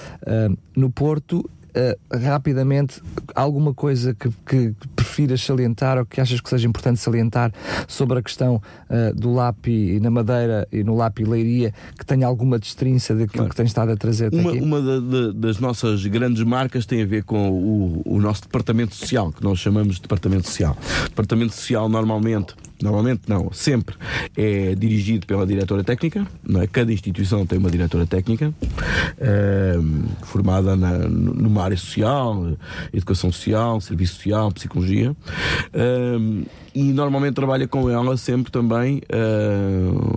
no Porto. Uh, rapidamente, alguma coisa que, que, prefiras salientar ou que achas que seja importante salientar sobre a questão uh, do lápis na Madeira e no lápis Leiria, que tenha alguma destrinça daquilo claro. que tens estado a trazer uma, aqui? Uma da, da, das nossas grandes marcas tem a ver com o, o nosso departamento social, que nós chamamos de departamento social. Departamento social, normalmente, normalmente não, sempre é dirigido pela diretora técnica, não é? Cada instituição tem uma diretora técnica uh, formada na, numa área social, educação social, serviço social, psicologia. Uh, e normalmente trabalha com ela sempre também uh,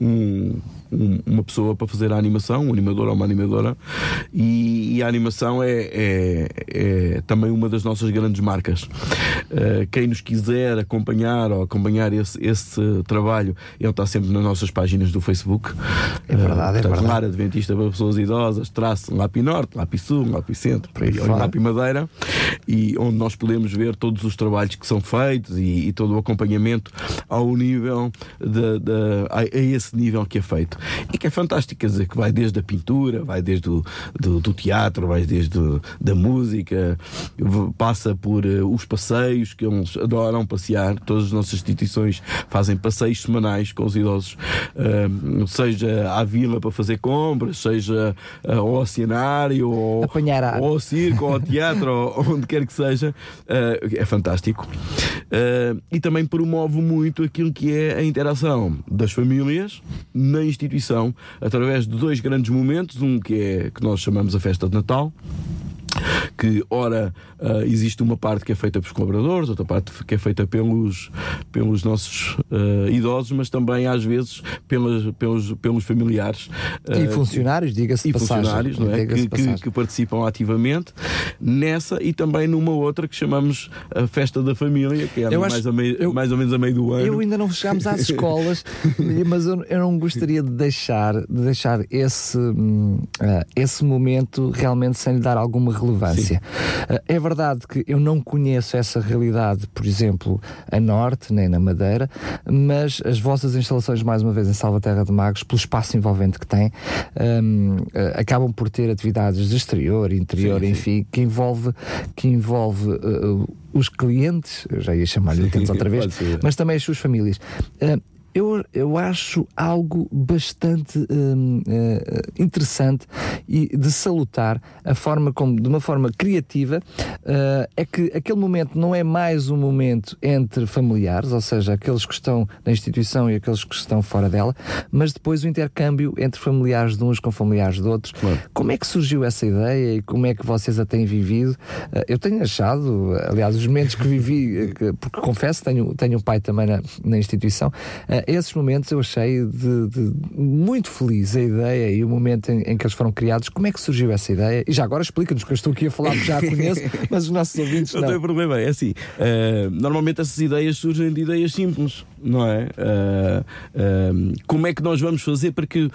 um um, uma pessoa para fazer a animação, um animador ou uma animadora, e, e a animação é, é, é, também uma das nossas grandes marcas. Uh, quem nos quiser acompanhar ou acompanhar esse, esse trabalho, ele está sempre nas nossas páginas do Facebook. É verdade, uh, é verdade. Lar Adventista para pessoas idosas, traço Lápis Norte, Lápis Sul, Lápis Centro, por aí, Lápis Madeira, e onde nós podemos ver todos os trabalhos que são feitos e, e todo o acompanhamento ao nível de, de, a, a esse nível que é feito. E que é fantástico, quer dizer, que vai desde a pintura, vai desde o do, do teatro, vai desde o, da música, passa por uh, os passeios que eles adoram passear. Todas as nossas instituições fazem passeios semanais com os idosos, uh, seja à vila para fazer compras, seja uh, ao oceanário, ou, ou ao circo, ou ao teatro, ou onde quer que seja. é fantástico. e também promove muito aquilo que é a interação das famílias na instituição através de dois grandes momentos, um que é que nós chamamos a festa de Natal que ora uh, existe uma parte que é feita pelos colaboradores, outra parte que é feita pelos, pelos nossos uh, idosos, mas também às vezes pelas, pelos, pelos familiares. Uh, e funcionários, diga-se E funcionários, não é? Que, que, que, participam ativamente nessa e também numa outra que chamamos a Festa da Família, que é mais, acho, meio, eu, mais ou menos a meio do ano. Eu ainda não chegámos às escolas, mas eu, eu, não gostaria de deixar, de deixar esse, uh, esse momento realmente sem lhe dar alguma relevância. Uh, é verdade que eu não conheço essa realidade, por exemplo, a Norte, nem na Madeira, mas as vossas instalações, mais uma vez, em Salvaterra de Magos, pelo espaço envolvente que têm, um, uh, acabam por ter atividades de exterior, interior, sim, enfim, sim. que envolve, que envolve uh, os clientes, eu já ia chamar-lhe outra vez, mas também as suas famílias. Uh, eu, eu acho algo bastante hum, uh, interessante e de salutar a forma como, de uma forma criativa, uh, é que aquele momento não é mais um momento entre familiares, ou seja, aqueles que estão na instituição e aqueles que estão fora dela, mas depois o intercâmbio entre familiares de uns com familiares de outros. Claro. Como é que surgiu essa ideia e como é que vocês a têm vivido? Uh, eu tenho achado, aliás, os momentos que vivi, porque confesso, tenho, tenho um pai também na, na instituição, esses momentos eu achei de, de muito feliz a ideia e o momento em, em, que eles foram criados. Como é que surgiu essa ideia? E já agora explica-nos, que eu estou aqui a falar já a conheço, mas os nossos ouvintes não. Não tem problema, é assim. Uh, normalmente essas ideias surgem de ideias simples, não é? Uh, uh, como é que nós vamos fazer para que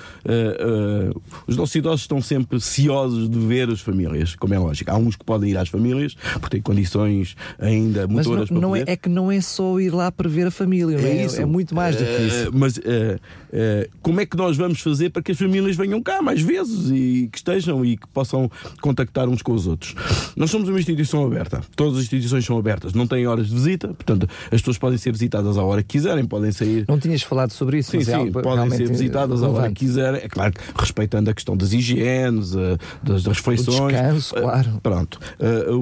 os nossos idosos estão sempre ciosos de ver as famílias, como é lógico. Há uns que podem ir às famílias porque têm condições ainda motoras mas não, para não é, é, que não é só ir lá para ver a família, é, é, é muito mais do que isso mas uh, uh, como é que nós vamos fazer para que as famílias venham cá mais vezes e que estejam e que possam contactar uns com os outros? Nós somos uma instituição aberta, todas as instituições são abertas, não têm horas de visita, portanto as pessoas podem ser visitadas à hora que quiserem, podem sair. Não tinhas falado sobre isso, sim, mas sim, é podem ser visitadas hora que quiserem, é claro, respeitando a questão das higienes, uh, das, das refeições. Descanso, claro. Pronto.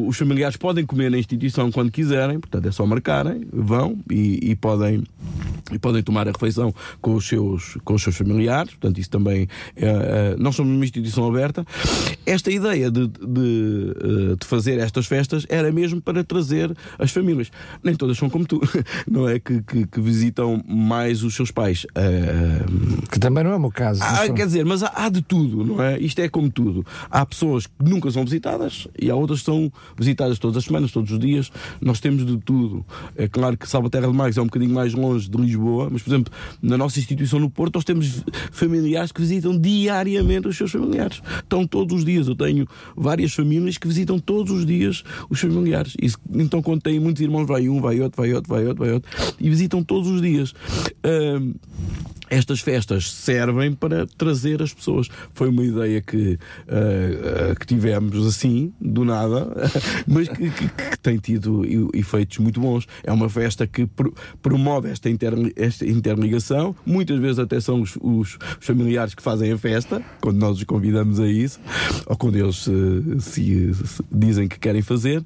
os familiares podem comer na instituição quando quiserem, portanto é só marcarem, vão e, e podem e podem tomar a refeição com os seus, com os seus familiares, portanto, isso também é, é, nós somos uma instituição aberta. Esta ideia de, de, eh, de, fazer estas festas era mesmo para trazer as famílias. Nem todas são como tu, não é? Que, que, que visitam mais os seus pais. Uh, que também não é o meu caso. Ah, quer dizer, mas há, há, de tudo, não é? Isto é como tudo. Há pessoas que nunca são visitadas e há outras que são visitadas todas as semanas, todos os dias. Nós temos de tudo. É claro que Salvaterra de Magos é um bocadinho mais longe de Lisboa, mas, por exemplo, na nossa instituição no Porto, nós temos familiares que visitam diariamente os seus familiares. Estão todos os dias. Eu tenho várias famílias que visitam todos os dias os familiares. E, então, quando tem muitos irmãos, vai um, vai outro, vai outro, vai outro, vai outro, e visitam todos os dias. Estas festas servem para trazer as pessoas. Foi uma ideia que, uh, que tivemos assim, do nada, mas que, que, que, tem tido efeitos muito bons. É uma festa que pro, promove esta, inter, esta interligação. Muitas vezes até são os, os, familiares que fazem a festa, quando nós os convidamos a isso, ou quando eles uh, se, se, dizem que querem fazer.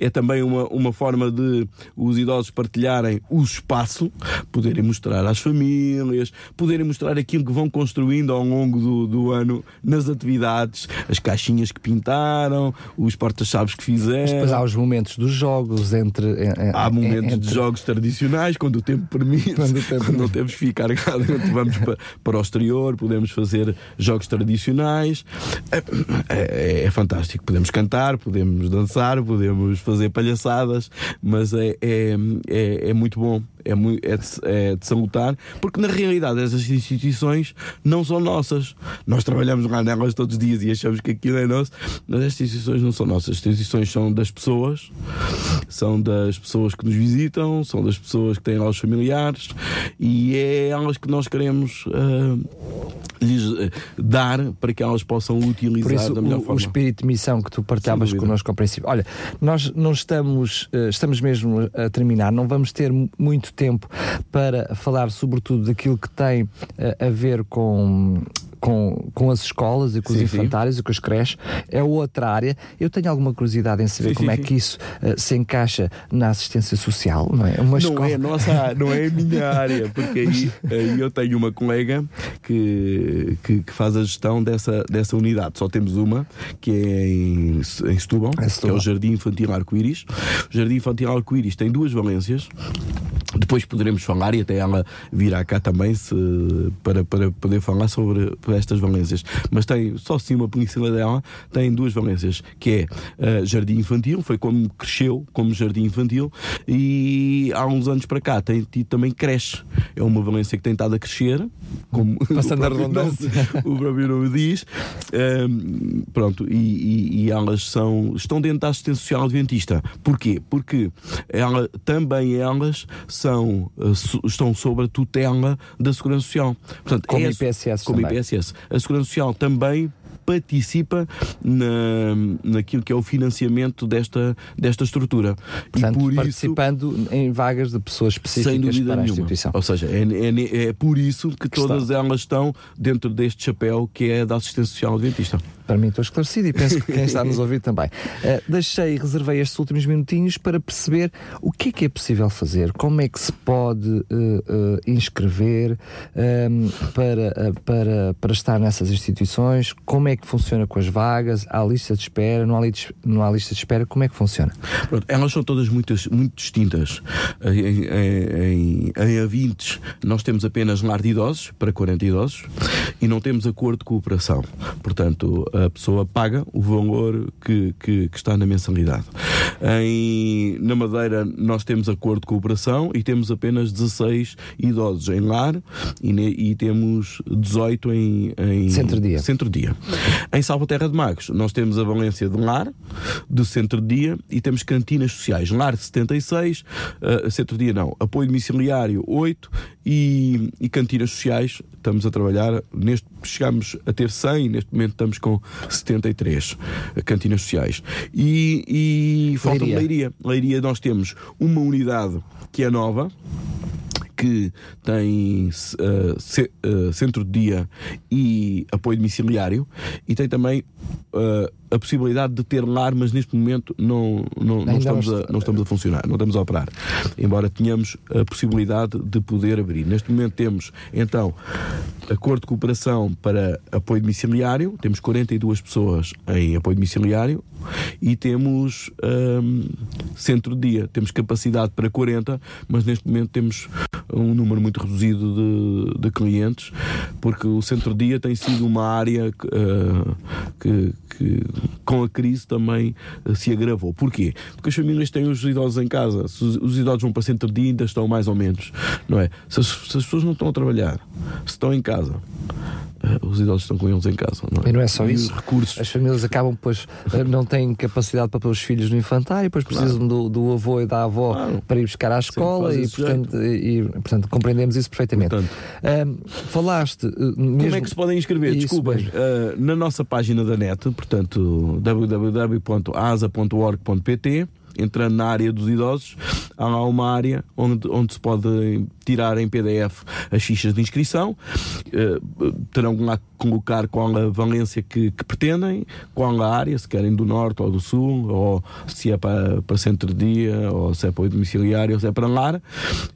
É também uma, uma forma de os idosos partilharem o espaço, poderem mostrar às famílias, poderem mostrar aquilo que vão construindo ao longo do, do ano nas atividades, as caixinhas que pintaram, os porta-chaves que fizeram. Mas depois há os momentos dos jogos entre. há momentos entre... de jogos tradicionais, quando o tempo permite, quando, o tempo... quando não temos que ficar vamos para, para o exterior, podemos fazer jogos tradicionais. É, é, é, fantástico. Podemos cantar, podemos dançar, podemos fazer palhaçadas, mas é, é, é, é muito bom é, é, de, é de salutar, porque na realidade essas instituições não são nossas. Nós trabalhamos lá nelas todos os dias e achamos que aquilo é nosso, mas estas instituições não são nossas. As instituições são das pessoas, são das pessoas que nos visitam, são das pessoas que têm lá os familiares e é elas que nós queremos uh, lhes eh, dar para que elas possam utilizar isso, da melhor o, o forma. espírito de missão que tu partilhavas connosco ao princípio. Olha, nós não estamos, eh, estamos mesmo a terminar, não vamos ter mu- muito tempo para falar, sobretudo, daquilo que tem eh, a ver com. Com, com as escolas e com os Sim, sim. infantários e com as creches, é outra área. Eu tenho alguma curiosidade em saber Sim, como sim, é sim. que isso eh, se encaixa na assistência social, não é? Uma Não escola. é a nossa não é a minha área, porque aí, aí eu tenho uma colega que, que, que faz a gestão dessa, dessa unidade. Só temos uma, que é em, em Setúbal, É que é Setúbal. o Jardim Infantil Arco-Íris. O Jardim Infantil Arco-Íris tem duas valências. Depois poderemos falar e até ela virá cá também se, para, para poder falar sobre estas valências. Mas tem, só sim uma península dela, tem duas valências, que é eh, Jardim Infantil, foi como cresceu como Jardim Infantil, e há uns anos para cá tem tido também creche. É uma valência que tem estado a crescer, como Passando a redundância. o próprio nome diz. Ehm, pronto, e, e- e elas são, estão dentro da assistência social adventista. Porquê? Porque ela, também elas são, eh, estão sob a tutela da Segurança Social. Portanto, Como é a- IPSS Como também. IPSS. A Segurança Social também participa na, naquilo que é o financiamento desta, desta estrutura. Portanto, e por isso participando em vagas de pessoas sem específicas dúvida para a nenhuma. instituição. Ou seja, é, é- é por isso que, todas elas estão dentro deste chapéu que é da assistência social adventista. Para mim estou esclarecido e penso que quem está a nos ouvir também. Uh, deixei e reservei estes últimos minutinhos para perceber o que é que é possível fazer, como é que se pode uh, uh, inscrever um, para, uh, para, para estar nessas instituições, como é que funciona com as vagas, há lista de espera, não há, li- não há lista de espera, como é que funciona? Pronto, elas são todas muito, muito distintas. Em, em, em, em A20 nós temos apenas lar de idosos para 40 idosos e não temos acordo de cooperação. Portanto, a pessoa paga o valor que, que, que está na mensalidade. Em, na Madeira nós temos acordo de cooperação e temos apenas 16 idosos em lar e, ne- e temos 18 em, em Centro-dia. centro-dia. Em Salvaterra de Magos, nós temos a valência de lar, de centro-dia e temos cantinas sociais. Lar 76, uh, centro-dia não. Apoio domiciliário 8 e, e cantinas sociais. Estamos a trabalhar, neste, chegamos a ter 100 e neste momento estamos com 73 cantinas sociais. E, e falta Leiria. Leiria. Leiria nós temos uma unidade que é nova, que tem uh, ce- uh, centro de dia e apoio domiciliário e tem também uh, a possibilidade de ter lar, mas neste momento não, não, não, estamos, a, não estamos a funcionar, não estamos a operar. Embora tenhamos a possibilidade de poder abrir. Neste momento temos então acordo de cooperação para apoio domiciliário, temos 42 pessoas em apoio domiciliário e temos hum, centro de dia, temos capacidade para 40, mas neste momento temos um número muito reduzido de, de clientes, porque o centro de dia tem sido uma área ah, que- que com a crise também ah, se agravou. Porquê? Porque as famílias têm os idosos em casa, se os, os idosos vão para centro de dia ainda estão mais ou menos, não é? Se as, se as pessoas não estão a trabalhar, se estão em casa, ah, os idosos estão com eles em casa, não é? E não é só E isso. Os recursos. As famílias acabam, depois, eh, não têm capacidade para pôr os filhos no infantário, depois precisam do, do avô e da avó Claro. para ir buscar à escola e portanto, e, portanto, compreendemos isso perfeitamente. Portanto, falaste eh, mesmo... Como é que se podem inscrever? Desculpem. Uh, na nossa página da net, portanto, www.asa.org.pt, entrando na área dos idosos, há lá uma área onde, onde se pode tirar em PDF as fichas de inscrição. Uh, terão lá que colocar qual a valência que, que pretendem, qual a área, se querem do norte ou do sul, ou se é para, para centro de dia, ou se é para o domiciliário, ou se é para lar,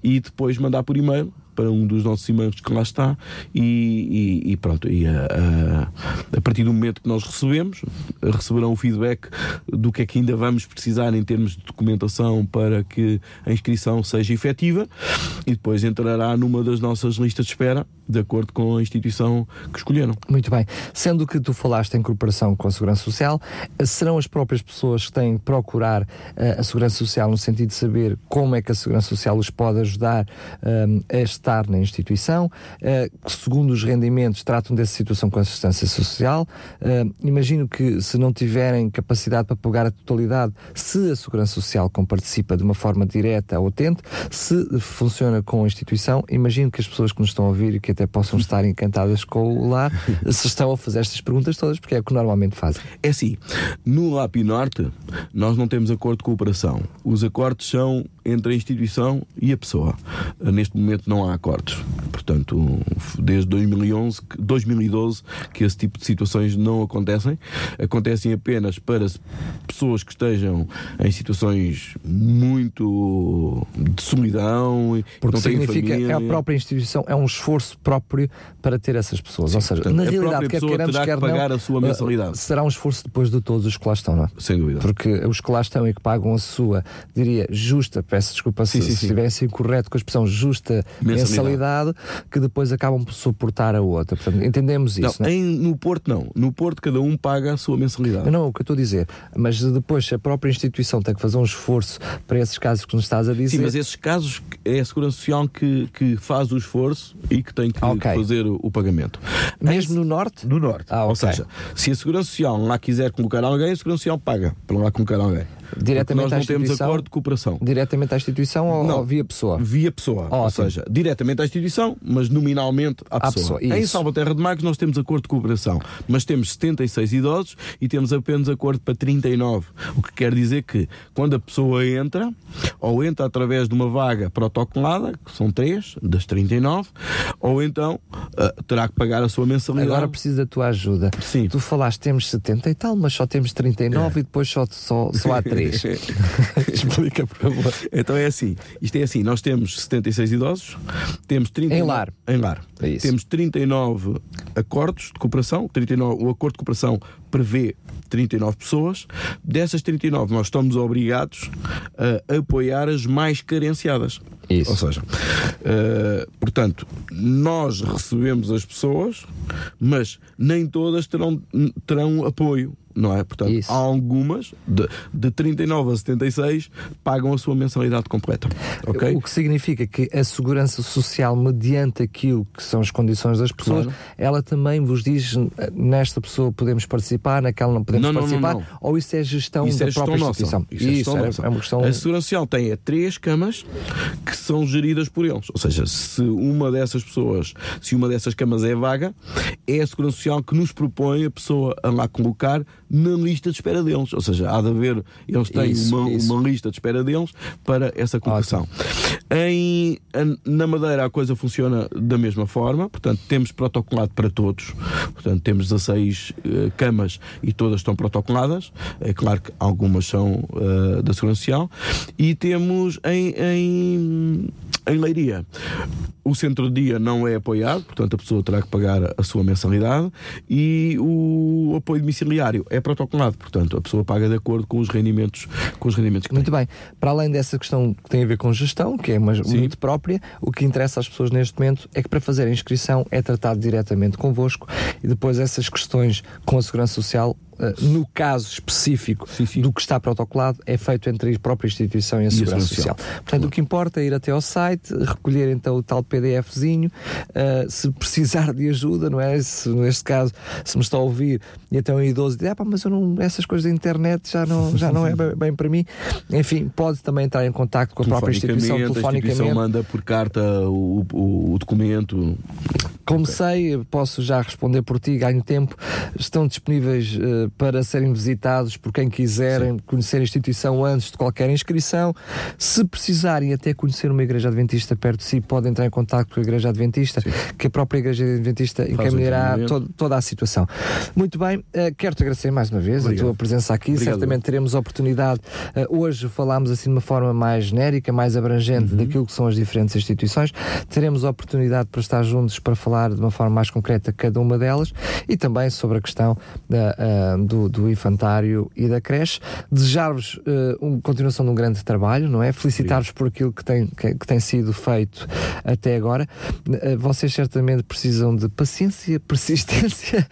e depois mandar por e-mail para um dos nossos e-mails que lá está e, e- e pronto e a, a- a partir do momento que nós recebemos receberão o feedback do que é que ainda vamos precisar em termos de documentação para que a inscrição seja efetiva e depois entrará numa das nossas listas de espera de acordo com a instituição que escolheram. Muito bem. Sendo que tu falaste em cooperação com a Segurança Social, eh, serão as próprias pessoas que têm que procurar eh, a Segurança Social no sentido de saber como é que a Segurança Social os pode ajudar ehm, a estar na instituição, eh, que segundo os rendimentos tratam dessa situação com a assistência social. Eh, imagino que se não tiverem capacidade para pagar a totalidade, se a Segurança Social comparticipa de uma forma direta ou utente, se funciona com a instituição, imagino que as pessoas que nos estão a ouvir e que até possam estar encantadas com o lar, se estão a fazer estas perguntas todas, porque é o que normalmente fazem. É assim, no LAPI Norte, nós não temos acordo de cooperação. Os acordos são entre a instituição e a pessoa. Neste momento não há acordos. Portanto, desde 2011, 2012, que esse tipo de situações não acontecem. Acontecem apenas para pessoas que estejam em situações muito de solidão Porque não significa que família. a própria instituição é um esforço próprio para ter essas pessoas. Ou seja, portanto, na realidade, quer queiramos, terá que quer pagar não, a sua uh, mensalidade. será um esforço depois de todos os que lá estão, não é? Sem dúvida. Porque os que lá estão e que pagam a sua, diria, justa, peço desculpa Sim, se, sim, se sim. estivesse incorreto com a expressão justa Mensalidade. mensalidade, que depois acabam por suportar a outra. Portanto, entendemos Não, isso. não é? em- no Porto não. No Porto cada um paga a sua mensalidade. Não, o que eu estou a dizer, mas depois se a própria instituição tem que fazer um esforço para esses casos que nos estás a dizer. Sim, mas esses casos é a Segurança Social que, que faz o esforço e que tem que Ok. fazer o, o pagamento. Mesmo no Norte? No Norte. Ah, Ou ok. seja, se a Segurança Social lá quiser colocar alguém, a Segurança Social paga para lá colocar alguém. Diretamente nós não temos instituição? acordo de cooperação. Diretamente à instituição ou, Não. ou via pessoa? Via pessoa, ou Ótimo. seja, diretamente à instituição, mas nominalmente à À pessoa. pessoa, em. Salvaterra de Magos nós temos acordo de cooperação, mas temos 76 idosos e temos apenas acordo para 39. O que quer dizer que quando a pessoa entra, ou entra através de uma vaga protocolada, que são três das 39, ou então ah, terá que pagar a sua mensalidade. Agora preciso da tua ajuda. Sim. Tu falaste temos 70 e tal, mas só temos 39 e depois só, só, só há 3. Explica, por favor. Então é assim, isto é assim, nós temos 76 idosos, temos 39 Em lar. em lar. É. Temos 39 acordos de cooperação, 39, o acordo de cooperação prevê 39 pessoas. Dessas 39 nós estamos obrigados a apoiar as mais carenciadas. Isso. Ou seja, eh, portanto, nós recebemos as pessoas, mas nem todas terão, terão apoio. Não é? Portanto, Isso. há algumas, de, de 39 a 76, pagam a sua mensalidade completa. Ok? O que significa que a segurança social, mediante aquilo que são as condições das pessoas, Claro. ela também vos diz nesta pessoa podemos participar, naquela não podemos Não, não, participar, não. ou isso é gestão Isso da é gestão própria nossa. instituição? Isso é gestão é, nossa. é uma questão. A Segurança Social tem três camas que são geridas por eles. Ou seja, se uma dessas pessoas, se uma dessas camas é vaga, é a Segurança Social que nos propõe a pessoa a lá colocar na lista de espera deles. Ou seja, há de haver, eles têm Isso, uma, isso. uma lista de espera deles para essa colocação. Em, na Madeira a coisa funciona da mesma forma, portanto, temos protocolado para todos. Portanto, temos 16 eh, camas e todas estão protocoladas. É claro que algumas são eh, da Segurança Social. E temos em, em, em Leiria. O centro de dia não é apoiado, portanto a pessoa terá que pagar a sua mensalidade e o apoio domiciliário é protocolado, portanto a pessoa paga de acordo com os rendimentos, com os rendimentos que tem. Muito bem. Para além dessa questão que tem a ver com gestão, que é uma, muito própria, o que interessa às pessoas neste momento é que para fazer a inscrição é tratado diretamente convosco e depois essas questões com a Segurança Social. Eh, No caso específico Sim, sim. do que está protocolado, é feito entre a própria instituição e a Segurança Social. Portanto, o que importa é ir até ao site, recolher então o tal PDFzinho, eh, se precisar de ajuda, não é? Se, neste caso, se me está a ouvir e até um idoso diz, ah, pá, mas eu não, essas coisas da internet já não, já não é bem, bem para mim. Enfim, pode também entrar em contato com a própria instituição A instituição telefonicamente. manda por carta o, o- o documento. Como sei, posso já responder por ti, ganho tempo. Estão disponíveis eh, para serem visitados por quem quiserem conhecer a instituição antes de qualquer inscrição. Se precisarem até conhecer uma igreja adventista perto de si, podem entrar em contato com a igreja adventista, que a própria igreja adventista encaminhará encaminhamento. todo- toda a situação. Muito bem, eh, quero-te agradecer mais uma vez Obrigado. a tua presença aqui. Obrigado. Certamente teremos oportunidade. eh, hoje falámos assim de uma forma mais genérica, mais abrangente Uhum. daquilo que são as diferentes instituições. Teremos oportunidade para estar juntos para falar de uma forma mais concreta cada uma delas e também sobre a questão da, ah, do, do infantário e da creche. Desejar-vos eh, uma continuação de um grande trabalho, não é? Felicitar-vos por aquilo que tem, que, que tem sido feito até agora. Eh, vocês certamente precisam de paciência, persistência,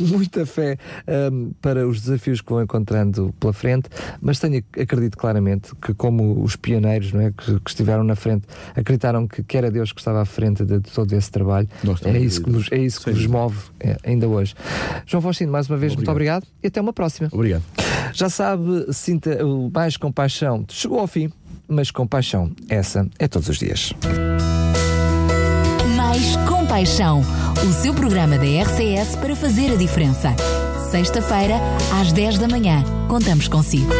muita fé ahm, para os desafios que vão encontrando pela frente, mas tenho, acredito claramente que, como os pioneiros não é, que, que estiveram na frente, acreditaram que, que era Deus que estava à frente de, todo esse trabalho. É isso que, nos, é isso que vos move é, ainda hoje. João Faustino, mais uma vez, muito obrigado e até uma próxima. Obrigado. Já sabe, sinta o mais compaixão. Chegou ao fim, mas compaixão, essa é todos os dias. Mais compaixão. Paixão, o seu programa da RCS para fazer a diferença. Sexta-feira, às 10 da manhã. Contamos consigo.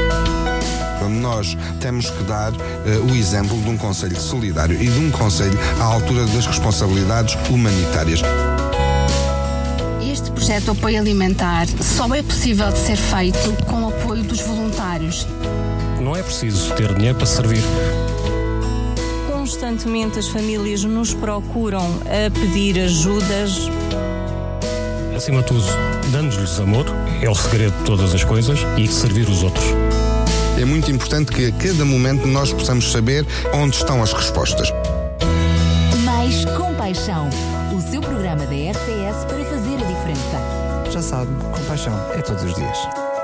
Nós temos que dar uh, o exemplo de um Conselho solidário e de um Conselho à altura das responsabilidades humanitárias. Projeto de apoio alimentar só é possível de ser feito com o apoio dos voluntários. Não é preciso ter dinheiro para servir. Constantemente as famílias nos procuram a pedir ajudas. Acima de tudo, dando-lhes amor é o segredo de todas as coisas e servir os outros. É muito importante que a cada momento nós possamos saber onde estão as respostas. Mais Compaixão, paixão é todos os dias.